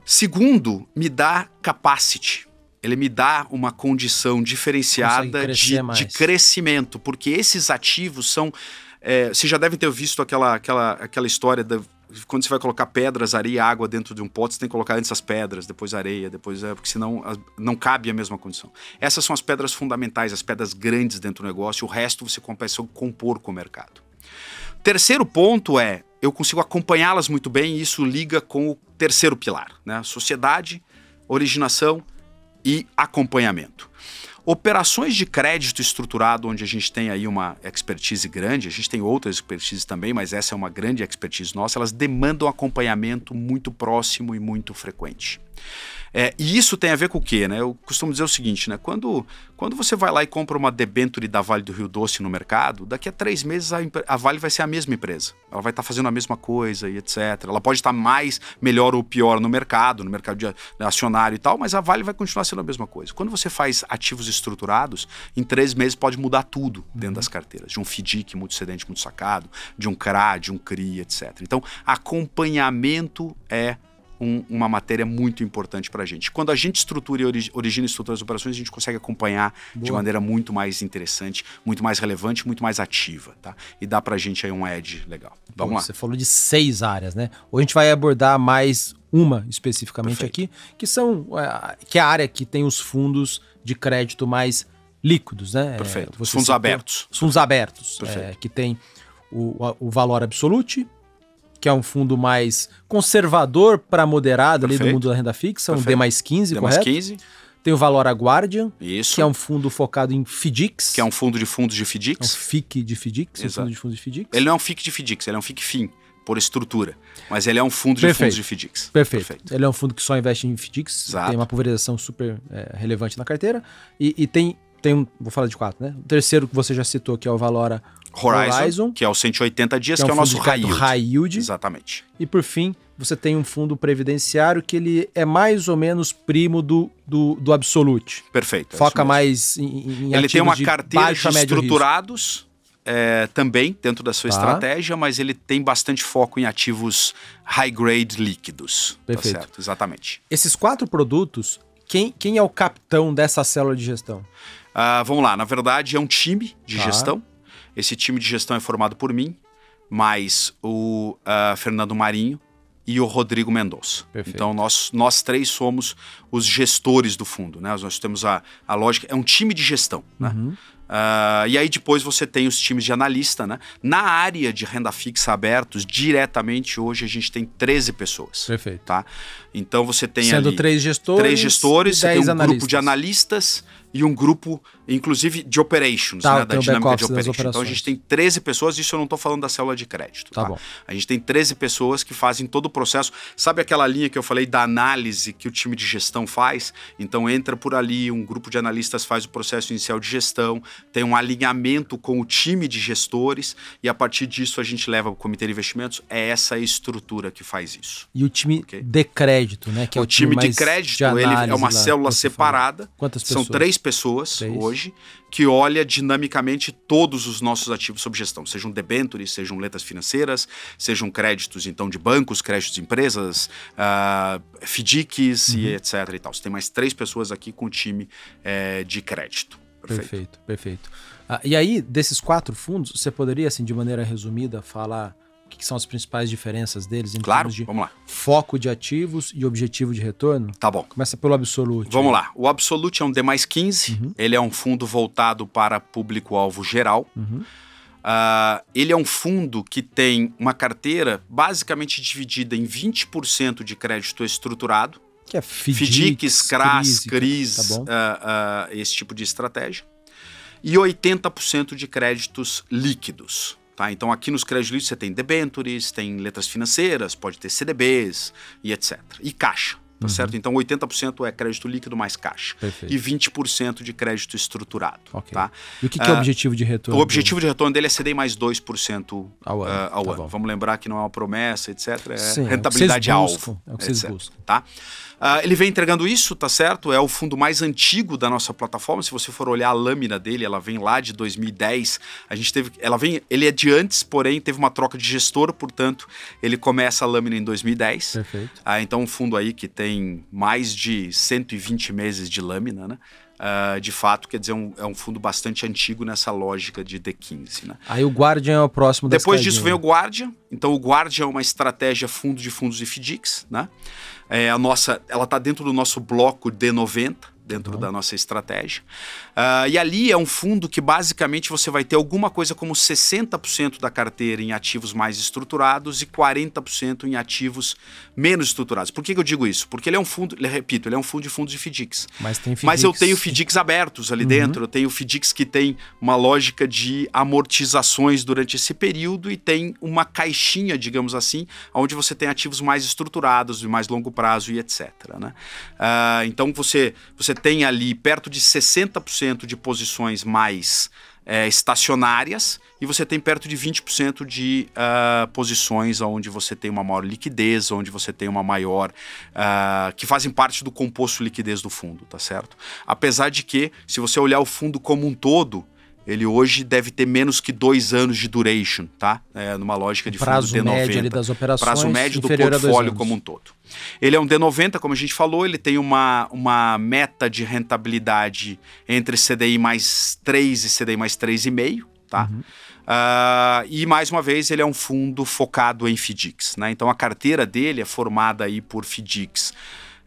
S1: Segundo, me dá capacity. Ele me dá uma condição diferenciada de, de crescimento, porque esses ativos são é, vocês já devem ter visto aquela, aquela, aquela história da quando você vai colocar pedras, areia e água dentro de um pote, você tem que colocar antes as pedras, depois areia, depois é, porque senão não cabe a mesma condição. Essas são as pedras fundamentais, as pedras grandes dentro do negócio, o resto você começa a compor com o mercado. Terceiro ponto é, eu consigo acompanhá-las muito bem e isso liga com o terceiro pilar, né? Sociedade, originação e acompanhamento. Operações de crédito estruturado, onde a gente tem aí uma expertise grande, a gente tem outras expertises também, mas essa é uma grande expertise nossa, elas demandam acompanhamento muito próximo e muito frequente. É, e isso tem a ver com o quê? Né? Eu costumo dizer o seguinte, né? Quando, quando você vai lá e compra uma debenture da Vale do Rio Doce no mercado, daqui a três meses a, a Vale vai ser a mesma empresa. Ela vai estar tá fazendo a mesma coisa e etc. Ela pode estar tá mais, melhor ou pior no mercado, no mercado de acionário e tal, mas a Vale vai continuar sendo a mesma coisa. Quando você faz ativos estruturados, em três meses pode mudar tudo dentro das carteiras. De um FDIC muito cedente, muito sacado, de um CRA, de um CRI, etc. Então, acompanhamento é um, uma matéria muito importante para a gente. Quando a gente estrutura e ori origina e estrutura as operações, a gente consegue acompanhar Boa. de maneira muito mais interessante, muito mais relevante, muito mais ativa, tá? E dá para a gente aí um edge legal. Vamos lá.
S2: Você falou de seis áreas, né? Hoje a gente vai abordar mais uma especificamente Perfeito. aqui, que são é, que é a área que tem os fundos de crédito mais líquidos, né?
S1: Perfeito. É, os fundos abertos.
S2: Os fundos abertos, é, que tem o, o valor absolute, que é um fundo mais conservador para moderado Perfeito. ali do mundo da renda fixa, Perfeito. um D mais 15, D correto? Mais 15. Tem o Valora Guardian,
S1: Isso.
S2: que é um fundo focado em FDICs.
S1: Que é um fundo de fundos de FDICs.
S2: É um FIC de FDICs, um fundo de fundos de FDICs.
S1: Ele não é um FIC de FDICs, ele é um FIC FIM, por estrutura. Mas ele é um fundo Perfeito. de fundos de FDICs.
S2: Perfeito. Perfeito. Ele é um fundo que só investe em FDICs, Exato. tem uma pulverização super é, relevante na carteira. E, e tem, tem um, vou falar de quatro, né? O terceiro que você já citou, que é o Valora
S1: Horizon, Horizon, que é o 180 dias, que é, um que é o nosso high yield.
S2: high yield.
S1: Exatamente.
S2: E por fim, você tem um fundo previdenciário que ele é mais ou menos primo do, do, do Absolute.
S1: Perfeito.
S2: É Foca mais em,
S1: em Ele tem uma de carteira de estruturados é, também dentro da sua tá. estratégia, mas ele tem bastante foco em ativos high grade líquidos. Tá Perfeito. Tá certo? Exatamente.
S2: Esses quatro produtos, quem, quem é o capitão dessa célula de gestão?
S1: Uh, vamos lá, na verdade é um time de tá. gestão esse time de gestão é formado por mim, mais o uh, Fernando Marinho e o Rodrigo Mendonça. Então, nós, nós três somos os gestores do fundo. Né? Nós temos a, a lógica, é um time de gestão. Né? Uhum. Uh, e aí depois você tem os times de analista, né? Na área de renda fixa abertos, diretamente hoje a gente tem 13 pessoas.
S2: Perfeito.
S1: Tá? Então você tem
S2: Sendo
S1: ali
S2: três gestores,
S1: três gestores,
S2: você tem
S1: um
S2: analistas.
S1: grupo de analistas e um grupo, inclusive, de operations, tá, né, da dinâmica de operations. Então a gente tem 13 pessoas, isso eu não estou falando da célula de crédito.
S2: Tá, tá, bom.
S1: A gente tem 13 pessoas que fazem todo o processo. Sabe aquela linha que eu falei da análise que o time de gestão faz? Então entra por ali, um grupo de analistas faz o processo inicial de gestão, tem um alinhamento com o time de gestores e a partir disso a gente leva para o comitê de investimentos. É essa estrutura que faz isso.
S2: E o time okay? de crédito, né?
S1: Que é o, o time, time de crédito, de ele é uma célula separada.
S2: Quantas pessoas?
S1: São três pessoas Três. hoje que olha dinamicamente todos os nossos ativos sob gestão, sejam debentures, sejam letras financeiras, sejam créditos então de bancos, créditos de empresas, uh, FDICs uhum. e etc. E tal. Você tem mais três pessoas aqui com time é, de crédito.
S2: Perfeito, perfeito. perfeito. Ah, e aí, desses quatro fundos, você poderia, assim, de maneira resumida, falar o que são as principais diferenças deles em
S1: claro,
S2: termos de
S1: vamos lá.
S2: foco de ativos e objetivo de retorno?
S1: Tá bom.
S2: Começa pelo Absolute.
S1: Vamos lá. O Absolute é um D mais 15. Uhum. Ele é um fundo voltado para público-alvo geral. Uhum. Uh, ele é um fundo que tem uma carteira basicamente dividida em 20% de crédito estruturado.
S2: Que é FDICs,
S1: CRAS, CRIs, tá uh, uh, esse tipo de estratégia. E 80% de créditos líquidos. Tá? Então, aqui nos créditos você tem debentures, tem letras financeiras, pode ter CDBs e etc. E caixa. Tá uhum. certo? Então, 80% é crédito líquido mais caixa. Perfeito. E 20% de crédito estruturado. Okay. Tá?
S2: E o que, que é o uh, objetivo de retorno?
S1: O objetivo dele? de retorno dele é ceder mais 2% ao ano. Uh, ao tá ano. Vamos lembrar que não é uma promessa, etc. É Sim, rentabilidade
S2: é
S1: alvo.
S2: É o que vocês
S1: etc.
S2: buscam.
S1: Tá? Uh, ele vem entregando isso, tá certo? É o fundo mais antigo da nossa plataforma. Se você for olhar a lâmina dele, ela vem lá de 2010. A gente teve, ela vem, ele é de antes, porém teve uma troca de gestor, portanto ele começa a lâmina em 2010.
S2: Perfeito.
S1: Uh, então um fundo aí que tem mais de 120 meses de lâmina, né? Uh, de fato, quer dizer, um, é um fundo bastante antigo nessa lógica de D15. Né?
S2: Aí o Guardian é o próximo
S1: Depois disso vem o Guardian. Então o Guardian é uma estratégia fundo de fundos e FDICs. Né? É a nossa, ela está dentro do nosso bloco D90 dentro uhum. da nossa estratégia. Uh, e ali é um fundo que basicamente você vai ter alguma coisa como 60% da carteira em ativos mais estruturados e 40% em ativos menos estruturados. Por que, que, eu digo isso? Porque ele é um fundo, repito, ele é um fundo de fundos de FDICs.
S2: Mas tem FDICs.
S1: Mas eu tenho FDICs abertos ali uhum. dentro, eu tenho FDICs que tem uma lógica de amortizações durante esse período e tem uma caixinha, digamos assim, onde você tem ativos mais estruturados, de mais longo prazo e etc. Né? Uh, então você, você tem ali perto de 60% de posições mais é, estacionárias e você tem perto de 20% de uh, posições onde você tem uma maior liquidez, onde você tem uma maior. Uh, que fazem parte do composto liquidez do fundo, tá certo? Apesar de que, se você olhar o fundo como um todo, ele hoje deve ter menos que dois anos de duration, tá? É, numa lógica de
S2: prazo
S1: fundo
S2: D90. Médio ali das operações
S1: prazo médio do portfólio como um todo. Ele é um D90, como a gente falou, ele tem uma, uma meta de rentabilidade entre CDI mais 3 e CDI mais 3,5, tá? Uhum. Uh, e mais uma vez ele é um fundo focado em FDICs, né? Então a carteira dele é formada aí por FDICs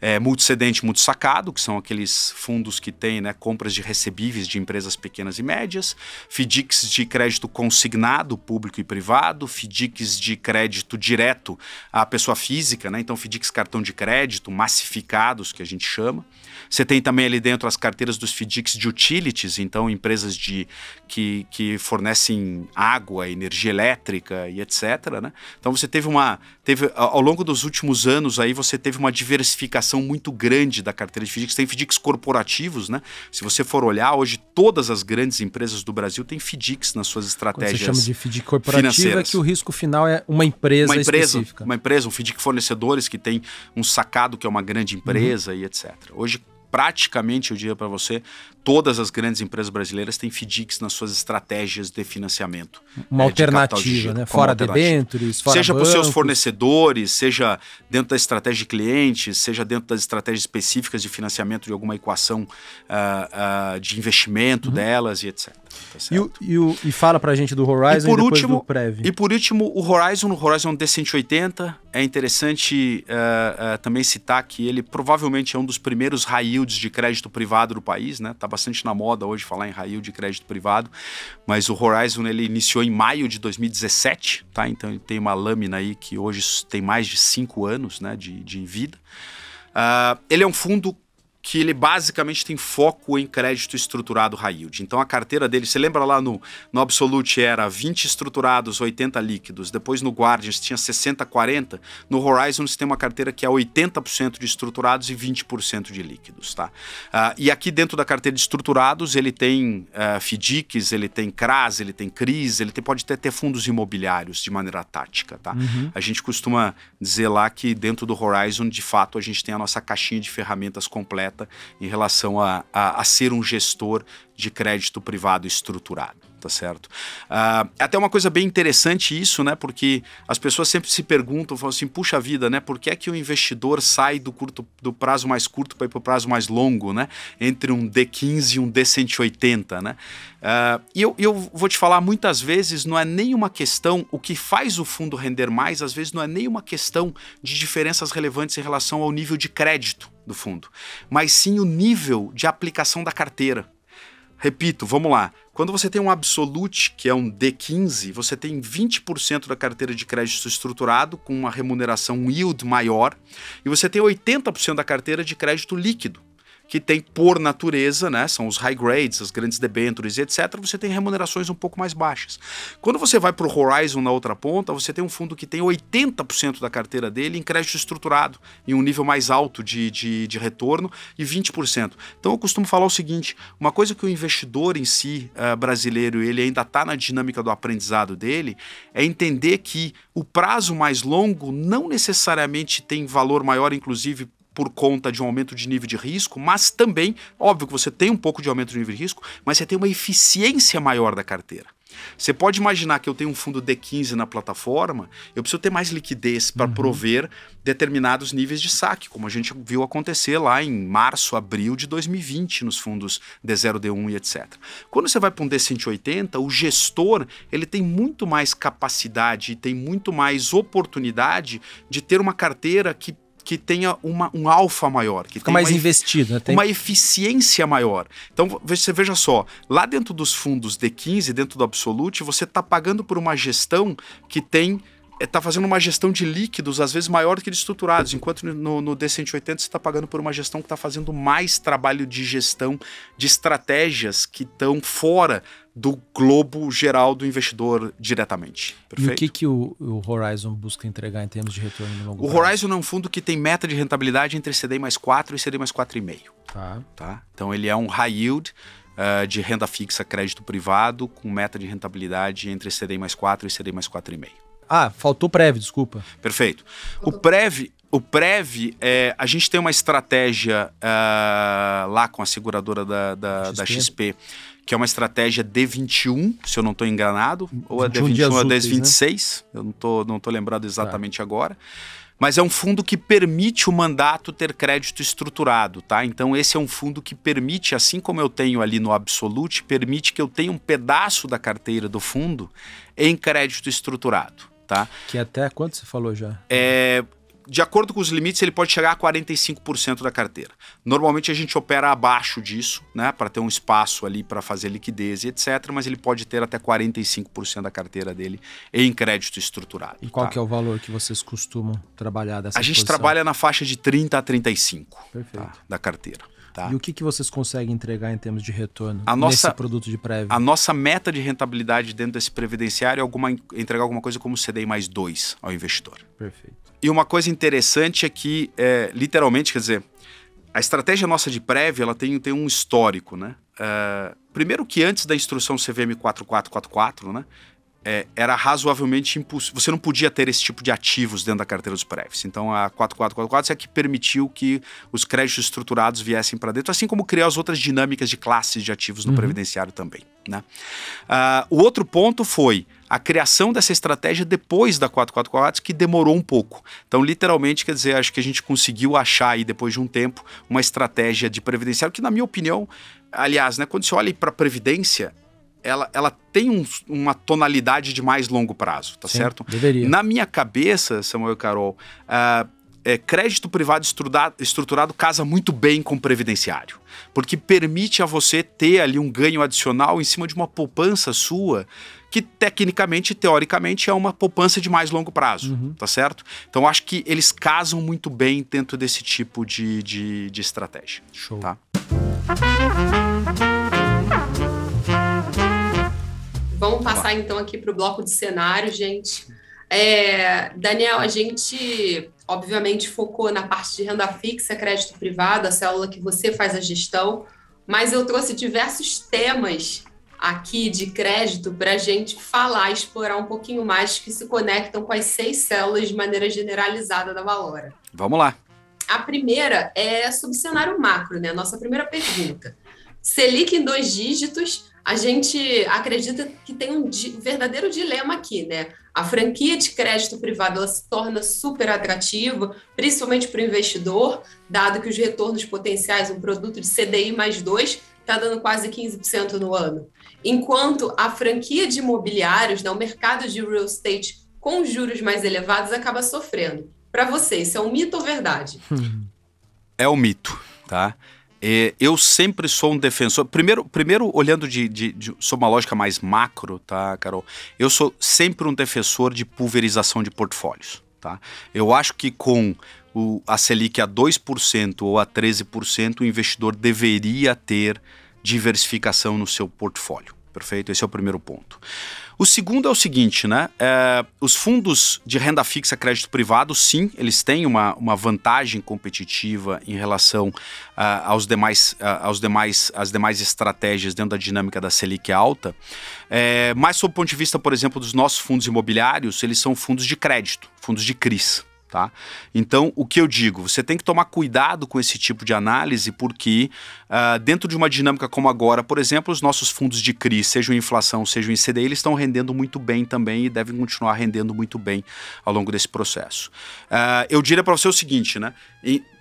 S1: é, multicedente, multisacado, que são aqueles fundos que têm né, compras de recebíveis de empresas pequenas e médias, FDICs de crédito consignado, público e privado, FDICs de crédito direto à pessoa física, né, então FDICs cartão de crédito, massificados, que a gente chama. Você tem também ali dentro as carteiras dos FDICs de utilities, então empresas de, que, que fornecem água, energia elétrica e etc. Né? Então você teve uma. Teve, ao longo dos últimos anos aí, você teve uma diversificação muito grande da carteira de FDICs. Tem FDICs corporativos, né? Se você for olhar, hoje todas as grandes empresas do Brasil têm FDICs nas suas estratégias. Quando
S2: você chama de FDIC corporativo é que o risco final é uma empresa,
S1: uma empresa
S2: específica.
S1: Uma empresa, um FDIC fornecedores que tem um sacado que é uma grande empresa uhum. e etc. Hoje praticamente, eu diria para você, todas as grandes empresas brasileiras têm FDICs nas suas estratégias de financiamento.
S2: Uma é, alternativa, de né? Fora debêntures, fora
S1: Seja para os seus fornecedores, seja dentro da estratégia de clientes, seja dentro das estratégias específicas de financiamento de alguma equação uh, uh, de investimento uhum. delas e etc.
S2: Tá e, o, e, o, e fala pra gente do Horizon e, por e último, do Prev.
S1: E por último, o Horizon, o Horizon D180, é interessante uh, também citar que ele provavelmente é um dos primeiros high yields de crédito privado do país, né? Tá bastante na moda hoje falar em yield de crédito privado, mas o Horizon ele iniciou em maio de 2017, tá? Então ele tem uma lâmina aí que hoje tem mais de cinco anos, né, de, de vida. Uh, ele é um fundo que ele basicamente tem foco em crédito estruturado high yield. Então a carteira dele, você lembra lá no, no Absolute era 20 estruturados, 80 líquidos, depois no Guardians tinha 60, 40, no Horizon você tem uma carteira que é 80% de estruturados e 20% de líquidos, tá? Uh, e aqui dentro da carteira de estruturados ele tem uh, FDICs, ele tem CRAS, ele tem CRIs, ele tem, pode até ter fundos imobiliários de maneira tática, tá? Uhum. A gente costuma dizer lá que dentro do Horizon, de fato, a gente tem a nossa caixinha de ferramentas completa em relação a, a, a ser um gestor de crédito privado estruturado tá certo? Uh, até uma coisa bem interessante isso, né? Porque as pessoas sempre se perguntam, falam assim, puxa vida, né? Por que é que o investidor sai do curto, do prazo mais curto para ir para o prazo mais longo, né? Entre um D15 e um D180, né? Uh, e eu, eu vou te falar, muitas vezes não é nem uma questão, o que faz o fundo render mais, às vezes não é nem uma questão de diferenças relevantes em relação ao nível de crédito do fundo, mas sim o nível de aplicação da carteira. Repito, vamos lá. Quando você tem um Absolute, que é um D15, você tem 20% da carteira de crédito estruturado com uma remuneração yield maior, e você tem 80% da carteira de crédito líquido, que tem por natureza, né, são os high grades, as grandes debentures, etc., você tem remunerações um pouco mais baixas. Quando você vai para o Horizon na outra ponta, você tem um fundo que tem 80% da carteira dele em crédito estruturado, em um nível mais alto de, de, de, retorno, e 20%. Então eu costumo falar o seguinte, uma coisa que o investidor em si, uh, brasileiro, ele ainda está na dinâmica do aprendizado dele, é entender que o prazo mais longo não necessariamente tem valor maior, inclusive por conta de um aumento de nível de risco, mas também, óbvio que você tem um pouco de aumento de nível de risco, mas você tem uma eficiência maior da carteira. Você pode imaginar que eu tenho um fundo D15 na plataforma, eu preciso ter mais liquidez para uhum. prover determinados níveis de saque, como a gente viu acontecer lá em março, abril de 2020 nos fundos D0, D1 e etc. Quando você vai para um D180, o gestor ele tem muito mais capacidade e tem muito mais oportunidade de ter uma carteira que que tenha uma, um alfa maior. Que
S2: Fica mais uma, investido. Né?
S1: Tem... Uma eficiência maior. Então, você veja só, lá dentro dos fundos D15, dentro do Absolute, você está pagando por uma gestão que tem está é, fazendo uma gestão de líquidos, às vezes maior do que de estruturados, enquanto no, no D180 você está pagando por uma gestão que está fazendo mais trabalho de gestão de estratégias que estão fora do globo geral do investidor diretamente.
S2: Perfeito? E o que, que o, o, Horizon busca entregar em termos de retorno no longo
S1: O
S2: prazo?
S1: Horizon é um fundo que tem meta de rentabilidade entre CDI mais 4 e CDI mais 4,5.
S2: Tá.
S1: tá. Então ele é um high yield uh, de renda fixa, crédito privado, com meta de rentabilidade entre CDI mais 4 e CDI mais 4,5.
S2: Ah, faltou Prev, desculpa.
S1: Perfeito. O Prev, o Prev, é, a gente tem uma estratégia uh, lá com a seguradora da, da, XP. da XP que é uma estratégia D21, se eu não estou enganado, ou é D21 ou é D26, né? eu não estou não tô lembrado exatamente tá. agora. Mas é um fundo que permite o mandato ter crédito estruturado, tá? Então esse é um fundo que permite, assim como eu tenho ali no Absolute, permite que eu tenha um pedaço da carteira do fundo em crédito estruturado, tá?
S2: Que até quanto você falou já?
S1: É, de acordo com os limites, ele pode chegar a 45% da carteira. Normalmente a gente opera abaixo disso, né, para ter um espaço ali para fazer liquidez e etc, mas ele pode ter até 45% da carteira dele em crédito estruturado.
S2: E qual tá? que é o valor que vocês costumam trabalhar dessa
S1: A gente posição? trabalha na faixa de 30 a 35 tá, da carteira. Tá.
S2: E o que, que vocês conseguem entregar em termos de retorno a nossa, nesse produto de prévio?
S1: A nossa meta de rentabilidade dentro desse previdenciário é alguma, entregar alguma coisa como CDI mais 2 ao investidor.
S2: Perfeito.
S1: E uma coisa interessante é que, é, literalmente, quer dizer, a estratégia nossa de prévia ela tem, tem um histórico, né? Uh, primeiro que antes da instrução CVM 4444, né? É, era razoavelmente impossível. Você não podia ter esse tipo de ativos dentro da carteira dos prévios. Então a 4444 é que permitiu que os créditos estruturados viessem para dentro, assim como criar as outras dinâmicas de classes de ativos no uhum. previdenciário também. Né? Uh, o outro ponto foi a criação dessa estratégia depois da 444, que demorou um pouco. Então, literalmente, quer dizer, acho que a gente conseguiu achar aí, depois de um tempo, uma estratégia de previdenciário que, na minha opinião, aliás, né, quando você olha para a Previdência, ela, ela tem um, uma tonalidade de mais longo prazo, tá Sim, certo?
S2: Deveria.
S1: Na minha cabeça, Samuel Carol, uh, é, crédito privado estruturado, estruturado casa muito bem com previdenciário, porque permite a você ter ali um ganho adicional em cima de uma poupança sua que tecnicamente, teoricamente, é uma poupança de mais longo prazo, uhum. tá certo? Então acho que eles casam muito bem dentro desse tipo de, de, de estratégia.
S2: Show.
S1: Tá?
S3: Vamos passar então aqui para o bloco de cenário, gente. É, Daniel, a gente obviamente focou na parte de renda fixa, crédito privado, a célula que você faz a gestão, mas eu trouxe diversos temas aqui de crédito para a gente falar, explorar um pouquinho mais que se conectam com as seis células de maneira generalizada da Valora.
S1: Vamos lá.
S3: A primeira é sobre o cenário macro, né? Nossa primeira pergunta. Selic em dois dígitos, a gente acredita que tem um verdadeiro dilema aqui, né? A franquia de crédito privado ela se torna super atrativa, principalmente para o investidor, dado que os retornos potenciais, um produto de CDI mais dois, está dando quase 15% no ano. Enquanto a franquia de imobiliários, né, o mercado de real estate com juros mais elevados, acaba sofrendo. Para você, isso é um mito ou verdade?
S1: É um mito, tá? É, eu sempre sou um defensor. Primeiro, primeiro olhando de, de, de, uma lógica mais macro, tá, Carol? Eu sou sempre um defensor de pulverização de portfólios. Tá? Eu acho que com o, a Selic a 2% ou a 13%, o investidor deveria ter diversificação no seu portfólio. Perfeito? Esse é o primeiro ponto. O segundo é o seguinte, né? É, os fundos de renda fixa crédito privado, sim, eles têm uma, uma vantagem competitiva em relação uh, aos demais, uh, aos demais, às demais estratégias dentro da dinâmica da Selic alta. É, mas, sob o ponto de vista, por exemplo, dos nossos fundos imobiliários, eles são fundos de crédito, fundos de CRIs. Tá? Então, o que eu digo? Você tem que tomar cuidado com esse tipo de análise, porque uh, dentro de uma dinâmica como agora, por exemplo, os nossos fundos de CRI, sejam em inflação, sejam em CDI, eles estão rendendo muito bem também e devem continuar rendendo muito bem ao longo desse processo. Uh, eu diria para você o seguinte, né?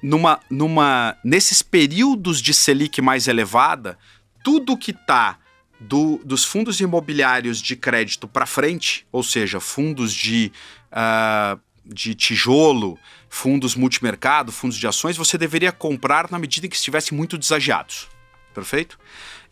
S1: Numa, numa, nesses períodos de Selic mais elevada, tudo que está do, dos fundos imobiliários de crédito para frente, ou seja, fundos de. Uh, de tijolo, fundos multimercado, fundos de ações, você deveria comprar na medida em que estivesse muito desagiados. Perfeito?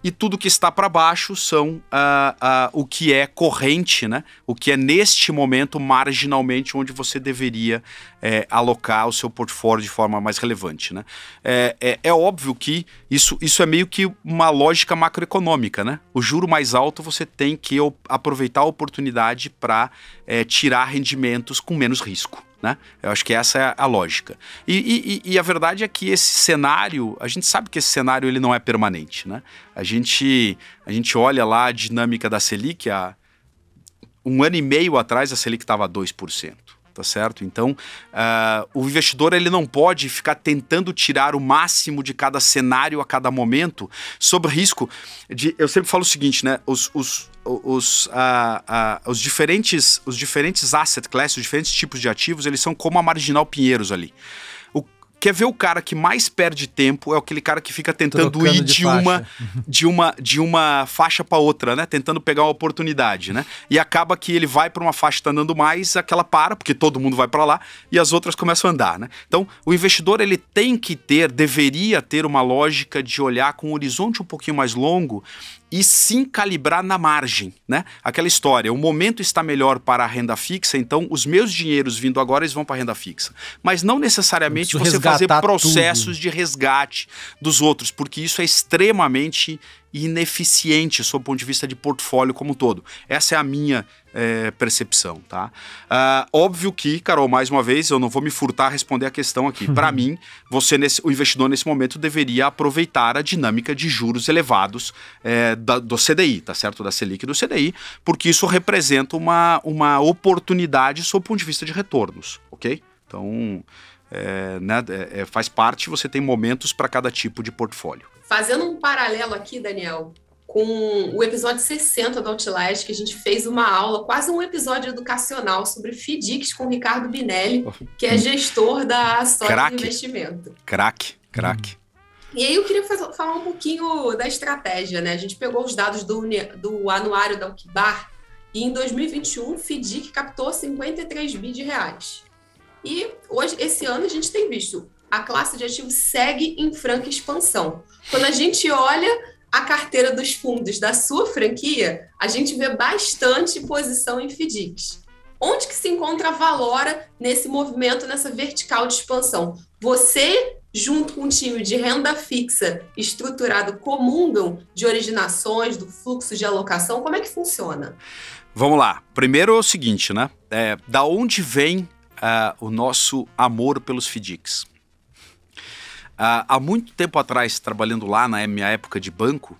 S1: E tudo que está para baixo são uh, uh, o que é corrente, né? o que é neste momento marginalmente onde você deveria é, alocar o seu portfólio de forma mais relevante. Né? É, é, é, óbvio que isso, isso é meio que uma lógica macroeconômica. Né? O juro mais alto você tem que aproveitar a oportunidade para é, tirar rendimentos com menos risco. Né? Eu acho que essa é a lógica. E, e, e, a verdade é que esse cenário, a gente sabe que esse cenário ele não é permanente. Né? A, gente, a gente olha lá a dinâmica da Selic, há um ano e meio atrás a Selic estava a 2% tá certo? Então, uh, o investidor ele não pode ficar tentando tirar o máximo de cada cenário a cada momento, sob risco de. Eu sempre falo o seguinte, né? Os, os, os, uh, uh, os, diferentes, os diferentes asset classes, os diferentes tipos de ativos, eles são como a marginal Pinheiros ali. Quer ver o cara que mais perde tempo é aquele cara que fica tentando Trocando ir de, de uma de uma de uma faixa para outra, né? Tentando pegar uma oportunidade, né? E acaba que ele vai para uma faixa tá andando mais, aquela para, porque todo mundo vai para lá e as outras começam a andar, né? Então, o investidor ele tem que ter, deveria ter uma lógica de olhar com um horizonte um pouquinho mais longo e sim calibrar na margem, né? Aquela história, o momento está melhor para a renda fixa, então os meus dinheiros vindo agora eles vão para a renda fixa. Mas não necessariamente você fazer processos tudo. de resgate dos outros, porque isso é extremamente ineficiente sob o ponto de vista de portfólio como um todo. Essa é a minha é, percepção, tá? Uh, óbvio que, Carol, mais uma vez, eu não vou me furtar a responder a questão aqui. Para mim, você nesse, o investidor nesse momento deveria aproveitar a dinâmica de juros elevados é, da, do CDI, tá certo? Da Selic e do CDI, porque isso representa uma, uma oportunidade sob o ponto de vista de retornos, ok? Então, é, né, é, é faz parte, você tem momentos para cada tipo de portfólio.
S3: Fazendo um paralelo aqui, Daniel, com o episódio 60 do Outlast, que a gente fez uma aula, quase um episódio educacional sobre FDICs com o Ricardo Binelli, que é gestor da Sócia Investimento.
S1: Crack, crack.
S3: E aí eu queria fazer, falar um pouquinho da estratégia, né? A gente pegou os dados do, do anuário da Alquibar e em 2021 o FDIC captou 53 bi de reais. E hoje, esse ano, a gente tem visto a classe de ativos segue em franca expansão. Quando a gente olha a carteira dos fundos da sua franquia, a gente vê bastante posição em FDICs. Onde que se encontra a Valora nesse movimento, nessa vertical de expansão? Você, junto com um time de renda fixa estruturado, comungam de originações, do fluxo de alocação? Como é que funciona?
S1: Vamos lá. Primeiro é o seguinte, né? É, da onde vem uh, o nosso amor pelos FDICs? Uh, há muito tempo atrás, trabalhando lá na minha época de banco,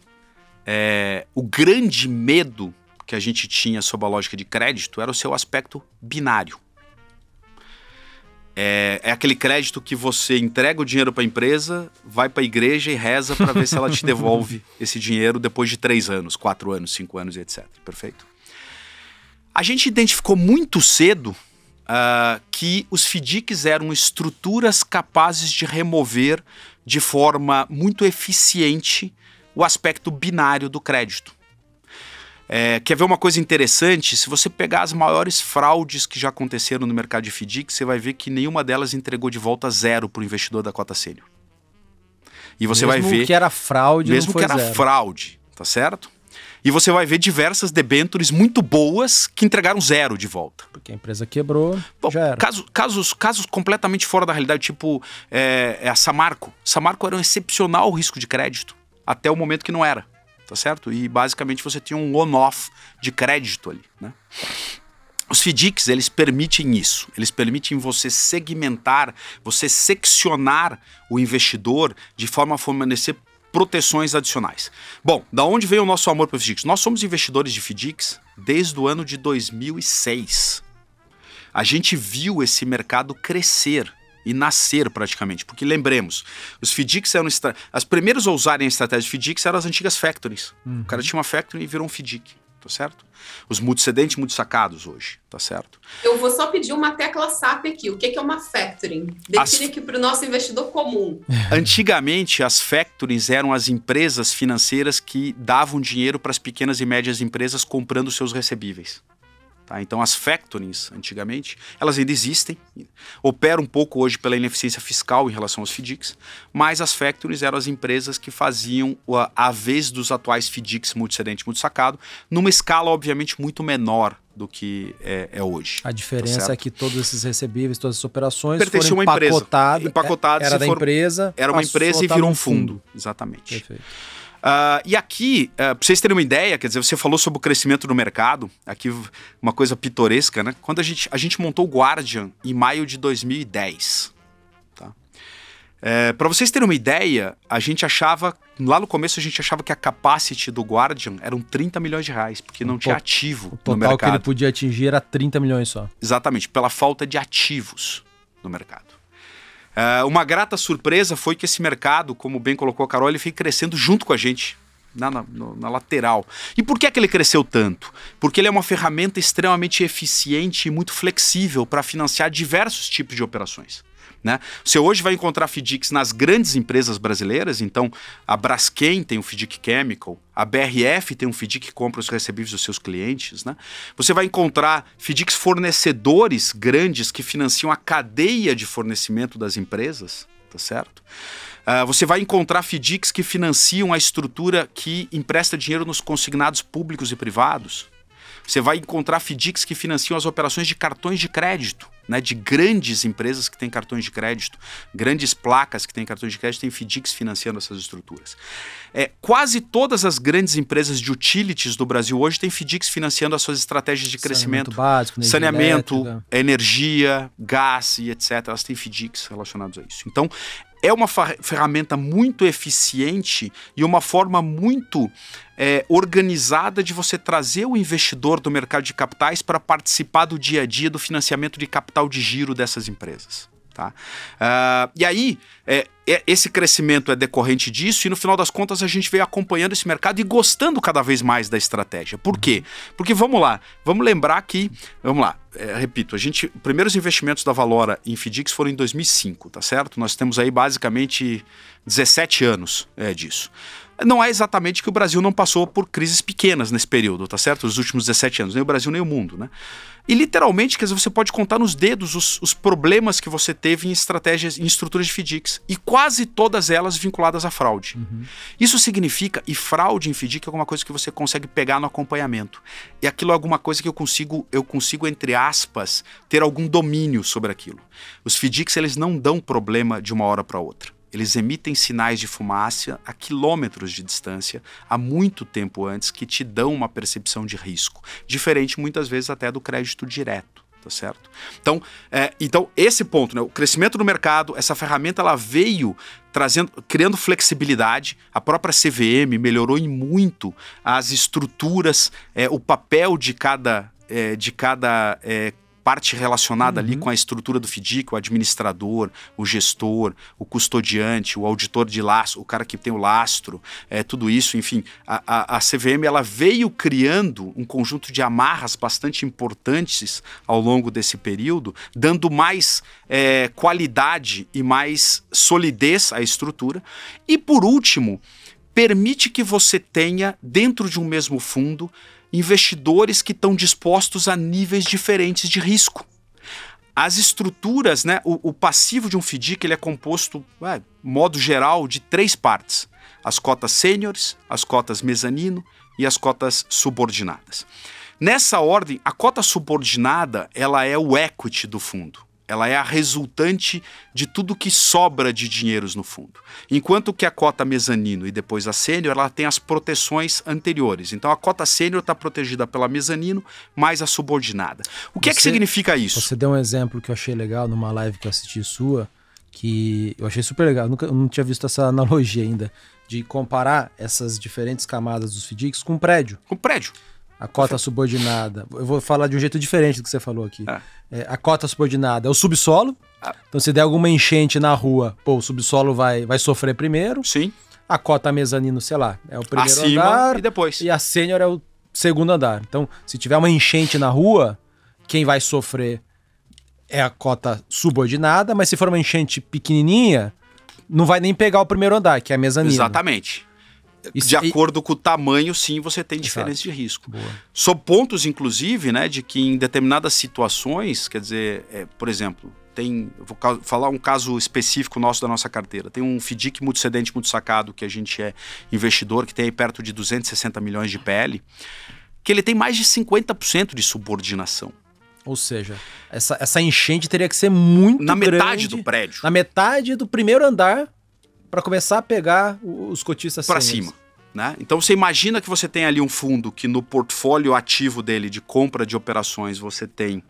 S1: é, o grande medo que a gente tinha sobre a lógica de crédito era o seu aspecto binário. É, é aquele crédito que você entrega o dinheiro para a empresa, vai para a igreja e reza para ver se ela te devolve esse dinheiro depois de três anos, quatro anos, cinco anos e etc. Perfeito? A gente identificou muito cedo uh, que os FDICs eram estruturas capazes de remover de forma muito eficiente o aspecto binário do crédito. É, quer ver uma coisa interessante? Se você pegar as maiores fraudes que já aconteceram no mercado de FDIC, você vai ver que nenhuma delas entregou de volta zero para o investidor da cota sênior. E você
S2: mesmo
S1: vai ver.
S2: que era fraude,
S1: mesmo que era
S2: zero.
S1: fraude, tá certo? E você vai ver diversas debentures muito boas que entregaram zero de volta.
S2: Porque a empresa quebrou, Bom, já era.
S1: Casos, casos, casos completamente fora da realidade, tipo é, é a Samarco. Samarco era um excepcional risco de crédito, até o momento que não era, tá certo? E basicamente você tinha um on-off de crédito ali, né? Os FDICs, eles permitem isso. Eles permitem você segmentar, você seccionar o investidor de forma a fornecer proteções adicionais. Bom, da onde veio o nosso amor para FDICs? Nós somos investidores de FDICs desde o ano de 2006. a gente viu esse mercado crescer e nascer praticamente. Porque lembremos, os FDICs eram. As primeiras a usarem a estratégia de FDICs eram as antigas factories. Uhum. O cara tinha uma factory e virou um FDIC tá certo? Os multicedentes multissacados hoje, tá certo?
S3: Eu vou só pedir uma tecla SAP aqui. O que é uma factoring? Define as... aqui para o nosso investidor comum.
S1: Antigamente, as factorings eram as empresas financeiras que davam dinheiro para as pequenas e médias empresas comprando seus recebíveis. Tá? Então, as factorings, antigamente, elas ainda existem, operam um pouco hoje pela ineficiência fiscal em relação aos FDICs, mas as factorings eram as empresas que faziam a, a vez dos atuais FDICs multicedente multisacado, numa escala, obviamente, muito menor do que é, é hoje.
S2: A diferença tá é que todos esses recebíveis, todas essas operações
S1: Pertenciam
S2: foram
S1: empacotado,
S2: empacotadas. Era da foram, empresa.
S1: Era uma empresa e virou um fundo. fundo. Exatamente. Perfeito. Uh, e aqui, uh, para vocês terem uma ideia, quer dizer, você falou sobre o crescimento do mercado, aqui uma coisa pitoresca, né? Quando a gente, a gente montou o Guardian em maio de 2010. Tá? É, para vocês terem uma ideia, a gente achava, lá no começo a gente achava que a capacity do Guardian eram 30 milhões de reais, porque não o tinha ativo
S2: o total no mercado. que ele podia atingir era 30 milhões só.
S1: Exatamente, pela falta de ativos no mercado. Uh, uma grata surpresa foi que esse mercado, como bem colocou a Carol, ele foi crescendo junto com a gente. Na, na, na, lateral. E por que, é que ele cresceu tanto? Porque ele é uma ferramenta extremamente eficiente e muito flexível para financiar diversos tipos de operações. Né? Você hoje vai encontrar FDICs nas grandes empresas brasileiras, então a Braskem tem um FDIC Chemical, a BRF tem um FDIC que compra os recebíveis dos seus clientes. Né? Você vai encontrar FDICs fornecedores grandes que financiam a cadeia de fornecimento das empresas, tá certo? Uh, você vai encontrar FDICs que financiam a estrutura que empresta dinheiro nos consignados públicos e privados. Você vai encontrar FDICs que financiam as operações de cartões de crédito né, de grandes empresas que têm cartões de crédito, grandes placas que têm cartões de crédito, tem FDICs financiando essas estruturas. É, quase todas as grandes empresas de utilities do Brasil hoje têm FDICs financiando as suas estratégias de crescimento.
S2: Saneamento básico,
S1: saneamento, elétrica. energia, gás e etc. Elas têm FDICs relacionados a isso. Então, é uma ferramenta muito eficiente e uma forma muito é, organizada de você trazer o investidor do mercado de capitais para participar do dia a dia do financiamento de capital de giro dessas empresas. Tá? Uh, e aí, é, é, esse crescimento é decorrente disso, e no final das contas a gente veio acompanhando esse mercado e gostando cada vez mais da estratégia. Por quê? Porque vamos lá, vamos lembrar que, vamos lá, é, repito, a gente, primeiros investimentos da Valora em FDICs foram em 2005, tá certo? Nós temos aí basicamente 17 anos é, disso. Não é exatamente que o Brasil não passou por crises pequenas nesse período, tá certo? Os últimos 17 anos, nem o Brasil nem o mundo, né? E literalmente, quer dizer, você pode contar nos dedos os, os problemas que você teve em estratégias, em estruturas de FDICs. E quase todas elas vinculadas à fraude. Uhum. Isso significa, e fraude em FDIC é alguma coisa que você consegue pegar no acompanhamento. E aquilo é alguma coisa que eu consigo, eu consigo, entre aspas, ter algum domínio sobre aquilo. Os FDICs, eles não dão problema de uma hora para outra. Eles emitem sinais de fumaça a quilômetros de distância há muito tempo antes que te dão uma percepção de risco, diferente muitas vezes até do crédito direto. Tá certo? Então, é, então esse ponto, né, o crescimento do mercado, essa ferramenta ela veio trazendo, criando flexibilidade. A própria CVM melhorou em muito as estruturas, é, o papel de cada, é, de cada é, parte relacionada uhum. ali com a estrutura do FDIC, o administrador, o gestor, o custodiante, o auditor de lastro, o cara que tem o lastro, é, tudo isso, enfim, a, a, a CVM ela veio criando um conjunto de amarras bastante importantes ao longo desse período, dando mais é, qualidade e mais solidez à estrutura. E por último, permite que você tenha dentro de um mesmo fundo investidores que estão dispostos a níveis diferentes de risco. As estruturas, né, o, o passivo de um FDIC ele é composto, é, modo geral, de três partes: as cotas sêniores, as cotas mezanino e as cotas subordinadas. Nessa ordem, a cota subordinada ela é o equity do fundo ela é a resultante de tudo que sobra de dinheiros no fundo. Enquanto que a cota mezanino e depois a sênior, ela tem as proteções anteriores. Então a cota sênior está protegida pela mezanino mais a subordinada. O que você, é que significa isso?
S2: Você deu um exemplo que eu achei legal numa live que eu assisti sua, que eu achei super legal. Eu nunca eu não tinha visto essa analogia ainda de comparar essas diferentes camadas dos FDICs com um prédio.
S1: Com um prédio.
S2: A cota subordinada. Eu vou falar de um jeito diferente do que você falou aqui.
S1: É.
S2: É, a cota subordinada é o subsolo.
S1: Ah.
S2: Então, se der alguma enchente na rua, pô, o subsolo vai, vai sofrer primeiro.
S1: Sim.
S2: A cota mezanino, sei lá, é o primeiro
S1: Acima
S2: andar.
S1: e depois.
S2: E a sênior é o segundo andar. Então, se tiver uma enchente na rua, quem vai sofrer é a cota subordinada, mas se for uma enchente pequenininha, não vai nem pegar o primeiro andar, que é a mezanino.
S1: Exatamente.
S2: Isso-
S1: de
S2: e-
S1: acordo com o tamanho, sim, você tem diferença de risco.
S2: Boa.
S1: Sob pontos, inclusive, né, de que em determinadas situações, quer dizer, é, por exemplo, tem, vou falar um caso específico nosso da nossa carteira. Tem um FDIC muito cedente, muito sacado, que a gente é investidor, que tem aí perto de 260 milhões de PL, que ele tem mais de 50% de subordinação.
S2: Ou seja, essa, essa enchente teria que ser muito
S1: Na metade
S2: grande,
S1: do prédio.
S2: Na metade do primeiro andar, para começar a pegar os cotistas
S1: para cima. Né? Então você imagina que você tem ali um fundo que no portfólio ativo dele de compra de operações você tem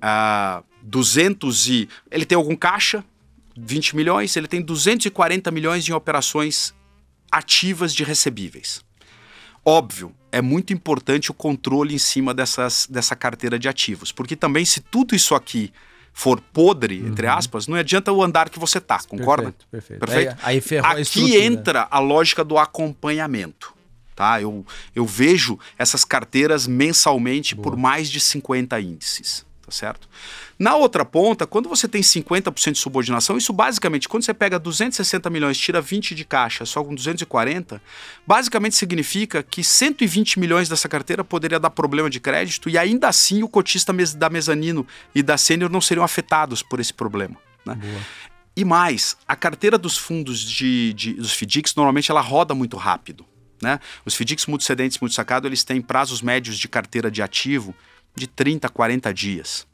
S1: ah, 200 e ele tem algum caixa 20 milhões, ele tem 240 milhões em operações ativas de recebíveis. Óbvio, é muito importante o controle em cima dessas, dessa carteira de ativos, porque também se tudo isso aqui for podre, entre aspas, não adianta o andar que você tá, concorda?
S2: Perfeito, perfeito.
S1: Perfeito?
S2: Aí, aí ferrou a
S1: Aqui
S2: estrutura.
S1: entra a lógica do acompanhamento. Tá? Eu, eu vejo essas carteiras mensalmente por mais de 50 índices. Tá certo? Na outra ponta, quando você tem 50% de subordinação, isso basicamente, quando você pega 260 milhões, tira 20 de caixa, só com 240, basicamente significa que 120 milhões dessa carteira poderia dar problema de crédito e ainda assim o cotista da mezanino e da sênior não seriam afetados por esse problema. Né? E mais, a carteira dos fundos de, de- dos FDICs normalmente ela roda muito rápido. Né? Os FDICs muito cedentes, muito sacado, eles têm prazos médios de carteira de ativo de 30 a 40 dias.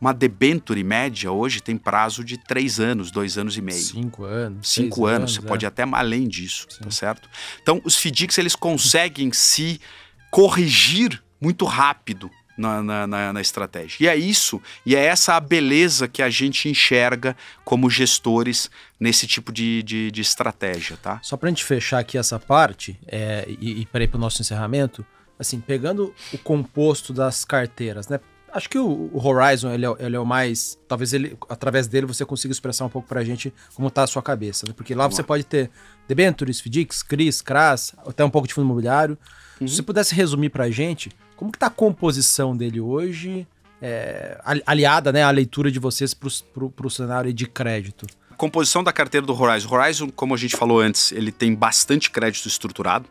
S1: Uma debenture média hoje tem prazo de 3 anos, 2 anos e meio.
S2: Cinco anos.
S1: Cinco
S2: seis
S1: anos, você
S2: é.
S1: pode ir até além disso,
S2: Sim.
S1: tá certo? Então, os FDICs, eles conseguem se corrigir muito rápido na, na, na- na estratégia. E é isso, e é essa a beleza que a gente enxerga como gestores nesse tipo de, de, de estratégia, tá?
S2: Só pra gente fechar aqui essa parte é, e, e para ir pro nosso encerramento, assim, pegando o composto das carteiras, né? Acho que o, o Horizon, ele é, ele é o mais. Talvez ele, através dele você consiga expressar um pouco pra gente como tá a sua cabeça, né? Porque lá
S1: Vamos
S2: você
S1: lá.
S2: pode ter debentures, FDICs, CRIs, CRAS, até um pouco de fundo imobiliário.
S1: Uhum.
S2: Se você pudesse resumir pra gente, como que tá a composição dele hoje, é, ali- aliada né, à leitura de vocês pro, pro cenário de crédito?
S1: Composição da carteira do Horizon. Horizon, como a gente falou antes, ele tem bastante crédito estruturado.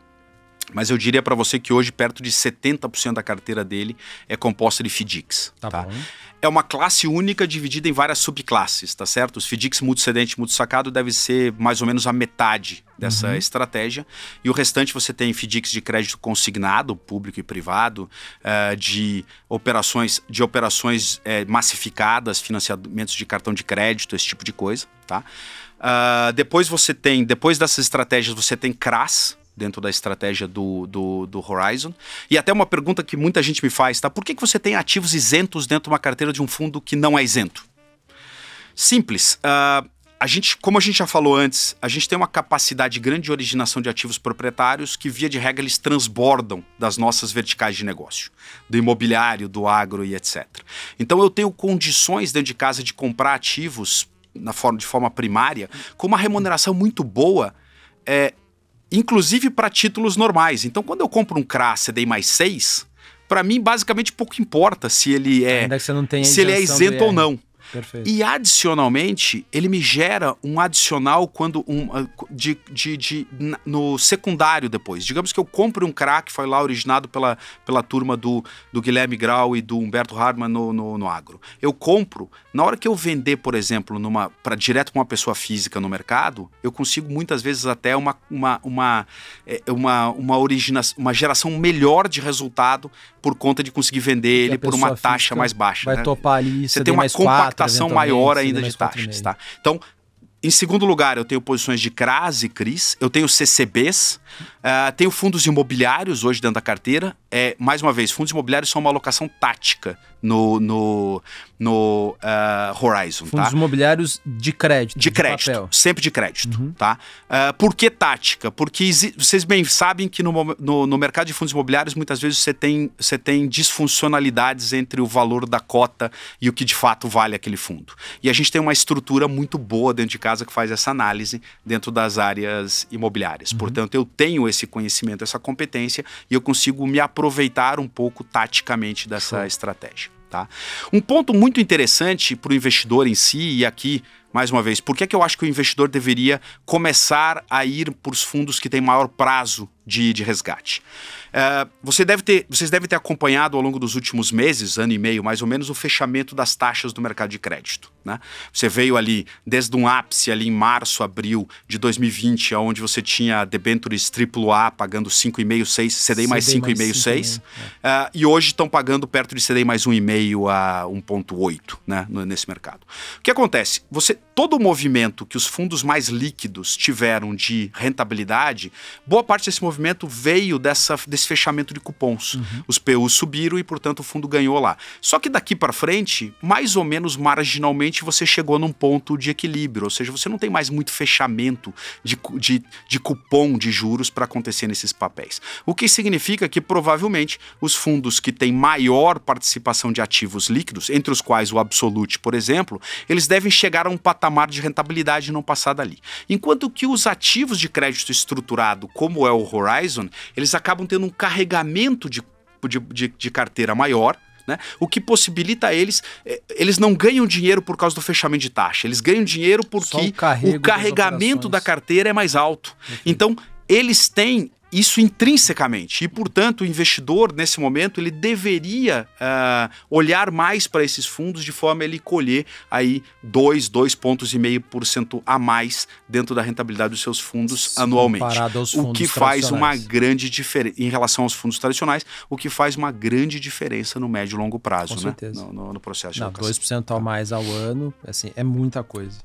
S1: Mas eu diria para você que hoje perto de 70% da carteira dele é composta de FDICs.
S2: Tá,
S1: tá? É uma classe única dividida em várias subclasses, tá certo? Os FDICs multicedente e multisacado deve ser mais ou menos a metade dessa
S2: Uhum.
S1: estratégia. E o restante você tem FDICs de crédito consignado, público e privado, eh, de operações, de operações eh, massificadas, financiamentos de cartão de crédito, esse tipo de coisa, tá? Ah, depois você tem, depois dessas estratégias, você tem CRAS, dentro da estratégia do, do, do Horizon. E até uma pergunta que muita gente me faz, tá? Por que, que você tem ativos isentos dentro de uma carteira de um fundo que não é isento? Simples. ah, a gente, como a gente já falou antes, a gente tem uma capacidade grande de originação de ativos proprietários que, via de regra, eles transbordam das nossas verticais de negócio, do imobiliário, do agro e etc. Então eu tenho condições dentro de casa de comprar ativos na forma, de forma primária com uma remuneração muito boa, é, inclusive para títulos normais. Então, quando eu compro um CRA CDI mais 6, para mim, basicamente, pouco importa se ele é,
S2: Ainda que você não tenha
S1: se ele é isento ou não.
S2: Perfeito.
S1: E adicionalmente, ele me gera um adicional quando um, ah, de, de, de- no secundário depois. Digamos que eu compre um crack que foi lá originado pela, pela turma do, do Guilherme Grau e do Humberto Harman no, no, no agro. Eu compro, na hora que eu vender, por exemplo, numa para direto para uma pessoa física no mercado, eu consigo muitas vezes até uma, uma, uma, é, uma, uma, origina, uma geração melhor de resultado por conta de conseguir vender ele por uma taxa mais baixa.
S2: Vai
S1: né?
S2: topar ali,
S1: Você tem uma
S2: mais
S1: compactação maior ainda de taxas, tá? Então, em segundo lugar, eu tenho posições de CRAS e CRIs, eu tenho CCBs, Uh, tenho fundos imobiliários hoje dentro da carteira. É, mais uma vez, fundos imobiliários são uma alocação tática no, no, no uh, Horizon.
S2: Fundos
S1: tá?
S2: imobiliários de crédito.
S1: De, de crédito, papel. sempre de crédito. Uhum. Tá? Uh, por que tática? Porque vocês bem sabem que no, no, no, mercado de fundos imobiliários muitas vezes você tem, você tem disfuncionalidades entre o valor da cota e o que de fato vale aquele fundo. E a gente tem uma estrutura muito boa dentro de casa que faz essa análise dentro das áreas imobiliárias. Uhum. Portanto, eu tenho esse conhecimento, essa competência e eu consigo me aproveitar um pouco taticamente dessa Show. estratégia. Tá? Um ponto muito interessante para o investidor em si, e aqui, mais uma vez, por que, que eu acho que o investidor deveria começar a ir para os fundos que têm maior prazo de, de resgate? Uh, você deve ter, vocês devem ter acompanhado ao longo dos últimos meses, ano e meio mais ou menos, o fechamento das taxas do mercado de crédito. Né? Você veio ali desde um ápice ali em março, abril de 2020, onde você tinha debentures AAA pagando 5,5, 6, CDI mais 5,5, 6. É. Uh, e hoje estão pagando perto de CDI mais 1,5 a 1,8 né, nesse mercado. O que acontece? Você, todo o movimento que os fundos mais líquidos tiveram de rentabilidade, boa parte desse movimento veio dessa, desse fechamento de cupons. Uhum. Os PUs subiram e, portanto, o fundo ganhou lá. Só que daqui para frente, mais ou menos marginalmente, você chegou num ponto de equilíbrio, ou seja, você não tem mais muito fechamento de, de, de cupom de juros para acontecer nesses papéis. O que significa que provavelmente os fundos que têm maior participação de ativos líquidos, entre os quais o Absolute, por exemplo, eles devem chegar a um patamar de rentabilidade não passar dali. Enquanto que os ativos de crédito estruturado, como é o Horizon, eles acabam tendo um carregamento de, de, de, de carteira maior, né? O que possibilita eles, eh, eles não ganham dinheiro por causa do fechamento de taxa, eles ganham dinheiro porque o, o carregamento da carteira é mais alto. Então, eles têm isso intrinsecamente. E, portanto, o investidor, nesse momento, ele deveria uh, olhar mais para esses fundos de forma a ele colher aí 2, 2 pontos e meio por cento a mais dentro da rentabilidade dos seus fundos Sim, anualmente.
S2: Aos
S1: fundos o que faz uma grande diferença em relação aos fundos tradicionais, o que faz uma grande diferença no médio e longo prazo,
S2: Com
S1: né?
S2: Certeza.
S1: No, no, no processo de
S2: Não, alocação. 2% a mais ao ano, assim, é muita coisa.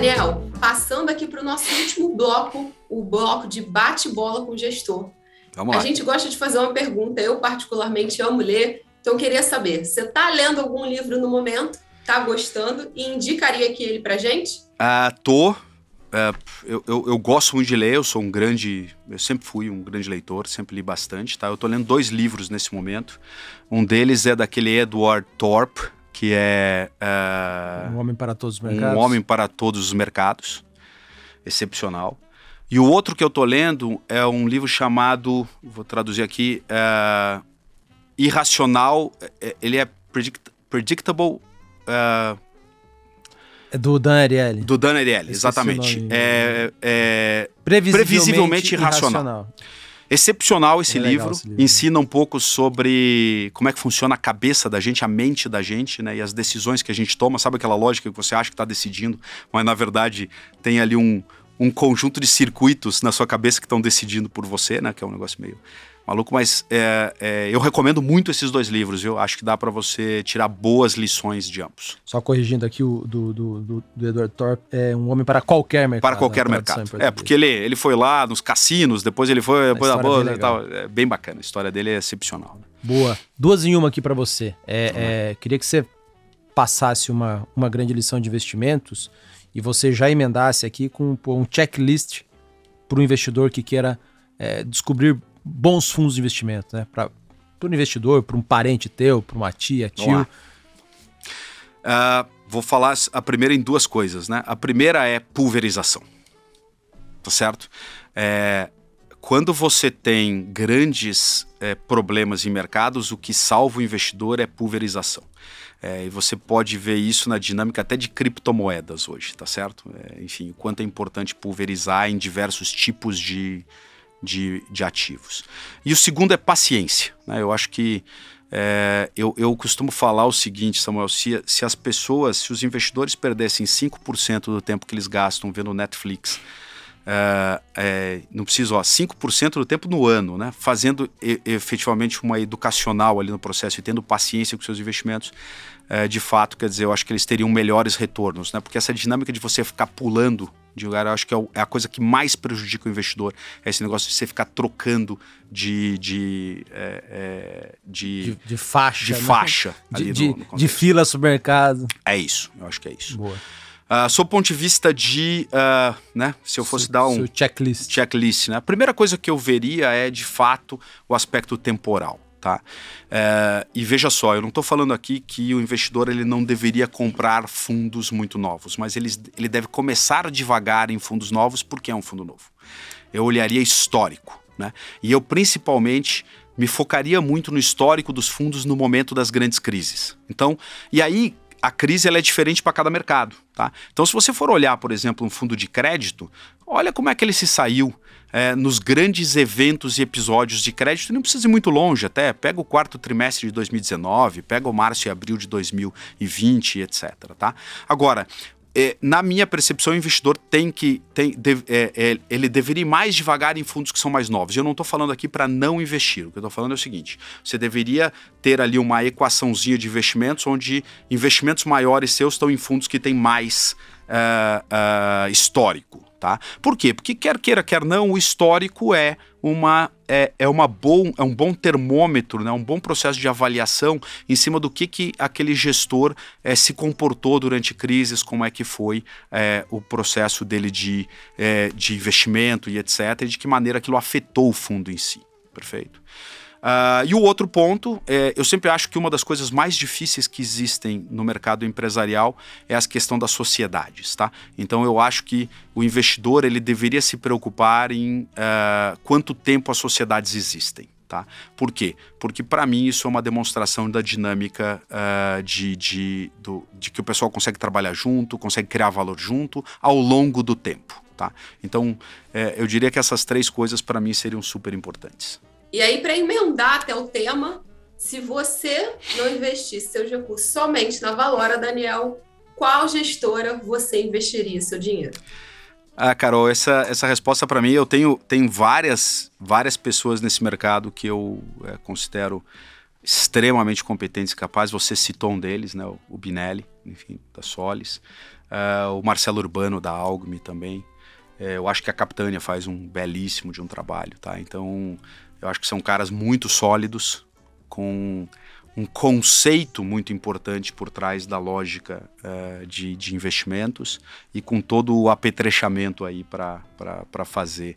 S3: Daniel, passando aqui para o nosso último bloco, o bloco de bate-bola com o gestor. Vamos lá. A gente gosta de fazer uma pergunta, eu particularmente amo ler, então queria saber, você está lendo algum livro no momento? Está gostando e indicaria aqui ele para gente?
S1: Ah, tô. É, eu, eu, eu, gosto muito de ler, eu sou um grande. Eu sempre fui um grande leitor, sempre li bastante, tá? Eu estou lendo dois livros nesse momento. Um deles é daquele Edward Thorpe, que é
S2: uh, Um Homem para Todos os Mercados.
S1: Um Homem para Todos os Mercados, excepcional. E o outro que eu tô lendo é um livro chamado, vou traduzir aqui, uh, Irracional, é, ele é predict, Predictable...
S2: É do Dan Ariely.
S1: Do Dan Ariely, exatamente. É, é, previsivelmente, previsivelmente irracional. irracional. Excepcional esse, é livro. esse livro. Ensina um pouco sobre como é que funciona a cabeça da gente, a mente da gente, né? E as decisões que a gente toma. Sabe aquela lógica que você acha que está decidindo, mas na verdade tem ali um, um conjunto de circuitos na sua cabeça que estão decidindo por você, né? Que é um negócio meio maluco, mas é, é, eu recomendo muito esses dois livros, eu acho que dá para você tirar boas lições de ambos.
S2: Só corrigindo aqui o do, do, do, do Edward Thorpe, é um homem para qualquer mercado.
S1: Para qualquer mercado. É, porque ele, ele foi lá nos cassinos, depois ele foi depois da bolsa e tal. É bem bacana, a história dele é excepcional. Né?
S2: Boa. Duas em uma aqui para você. É, é, queria que você passasse uma, uma grande lição de investimentos e você já emendasse aqui com um checklist para o investidor que queira é, descobrir bons fundos de investimento, né? Para um investidor, para um parente teu, para uma tia, tio.
S1: Uh, vou falar a primeira em duas coisas, né? A primeira é pulverização, tá certo? É, quando você tem grandes é, problemas em mercados, o que salva o investidor é pulverização. É, e você pode ver isso na dinâmica até de criptomoedas hoje, tá certo? É, enfim, o quanto é importante pulverizar em diversos tipos de, de, de ativos. E o segundo é paciência. Né? Eu acho que é, eu, eu costumo falar o seguinte, Samuel: se, se as pessoas, se os investidores perdessem 5% do tempo que eles gastam vendo Netflix é, é, não preciso, ó, 5% do tempo no ano, né? Fazendo e, efetivamente uma educacional ali no processo e tendo paciência com seus investimentos, é, de fato, quer dizer, eu acho que eles teriam melhores retornos, né? Porque essa dinâmica de você ficar pulando de lugar, eu acho que é, é a coisa que mais prejudica o investidor, é esse negócio de você ficar trocando de de, é, é, de,
S2: de, de, faixa,
S1: de, né? faixa
S2: de, de, no, no de fila supermercado.
S1: É isso, eu acho que é isso.
S2: Boa.
S1: Uh, sob o ponto de vista de, uh, né, se eu fosse dar um
S2: checklist,
S1: checklist né, a primeira coisa que eu veria é de fato o aspecto temporal. Tá? Uh, e veja só, eu não estou falando aqui que o investidor ele não deveria comprar fundos muito novos, mas ele, ele deve começar devagar em fundos novos porque é um fundo novo. Eu olharia histórico, né? E eu principalmente me focaria muito no histórico dos fundos no momento das grandes crises. Então, e aí a crise ela é diferente para cada mercado. Tá? Então, se você for olhar, por exemplo, um fundo de crédito, olha como é que ele se saiu é, nos grandes eventos e episódios de crédito. Não precisa ir muito longe até. Pega o quarto trimestre de 2019, pega o março e abril de 2020, etc. Tá? Agora, é, na minha percepção, o investidor tem que. Tem, de, é, é, ele deveria ir mais devagar em fundos que são mais novos. Eu não estou falando aqui para não investir. O que eu estou falando é o seguinte: você deveria ter ali uma equaçãozinha de investimentos, onde investimentos maiores seus estão em fundos que têm mais uh, uh, histórico. Tá? Por quê? Porque quer queira, quer não, o histórico é uma é, é, uma bom, é um bom termômetro, né? um bom processo de avaliação em cima do que, que aquele gestor é, se comportou durante crises, como é que foi é, o processo dele de, é, de investimento e etc., e de que maneira aquilo afetou o fundo em si. Perfeito? Uh, e o outro ponto, é, eu sempre acho que uma das coisas mais difíceis que existem no mercado empresarial é a questão das sociedades, tá? Então eu acho que o investidor ele deveria se preocupar em uh, quanto tempo as sociedades existem. Tá? Por quê? Porque para mim isso é uma demonstração da dinâmica uh, de, de, do, de que o pessoal consegue trabalhar junto, consegue criar valor junto ao longo do tempo. Tá? Então é, eu diria que essas três coisas para mim seriam super importantes.
S3: E aí, para emendar até o tema, se você não investisse seus recursos somente na Valora, Daniel, qual gestora você investiria seu dinheiro?
S1: Ah, Carol, essa, essa resposta para mim, eu tenho, tenho várias, várias pessoas nesse mercado que eu é, considero extremamente competentes e capazes. Você citou um deles, né, o Binelli, enfim, da Solis. Uh, o Marcelo Urbano, da Algme também. É, eu acho que a Capitânia faz um belíssimo de um trabalho, tá? Então, eu acho que são caras muito sólidos, com um conceito muito importante por trás da lógica uh, de, de, investimentos e com todo o apetrechamento aí para fazer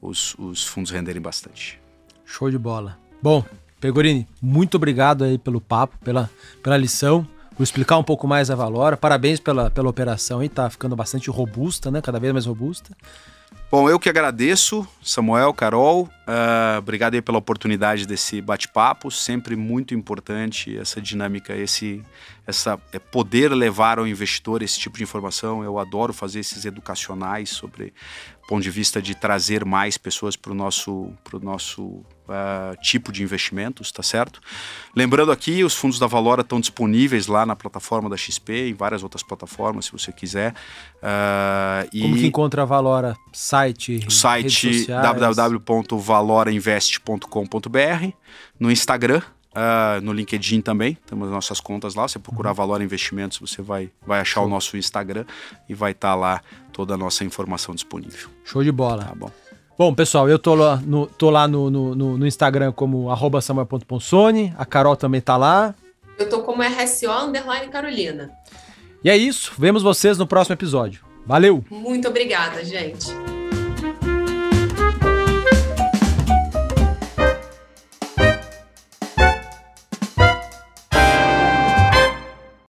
S1: os, os fundos renderem bastante.
S2: Show de bola. Bom, Pegorini, muito obrigado aí pelo papo, pela, pela lição, por explicar um pouco mais a Valora. Parabéns pela, pela operação aí, tá ficando bastante robusta, né? Cada vez mais robusta.
S1: Bom, eu que agradeço, Samuel, Carol. Uh, obrigado aí pela oportunidade desse bate-papo. Sempre muito importante essa dinâmica, esse, essa é poder levar ao investidor esse tipo de informação. Eu adoro fazer esses educacionais sobre ponto de vista de trazer mais pessoas para o nosso, pro nosso uh, tipo de investimentos, tá certo? Lembrando aqui, os fundos da Valora estão disponíveis lá na plataforma da XP, em várias outras plataformas, se você quiser.
S2: Uh, Como que encontra a Valora? Site?
S1: Site www.valorainvest.com.br, no Instagram, Uh, no LinkedIn também, temos nossas contas lá. Você procurar uhum. Valora Investimentos, você vai, vai achar Show. o nosso Instagram e vai estar tá lá toda a nossa informação disponível.
S2: Show de bola.
S1: Tá bom.
S2: Bom, pessoal, eu tô lá no, tô lá no, no, no Instagram como samuel.ponsone, a Carol também tá lá.
S3: Eu tô como RSO underline Carolina.
S2: E é isso, vemos vocês no próximo episódio. Valeu!
S3: Muito obrigada, gente.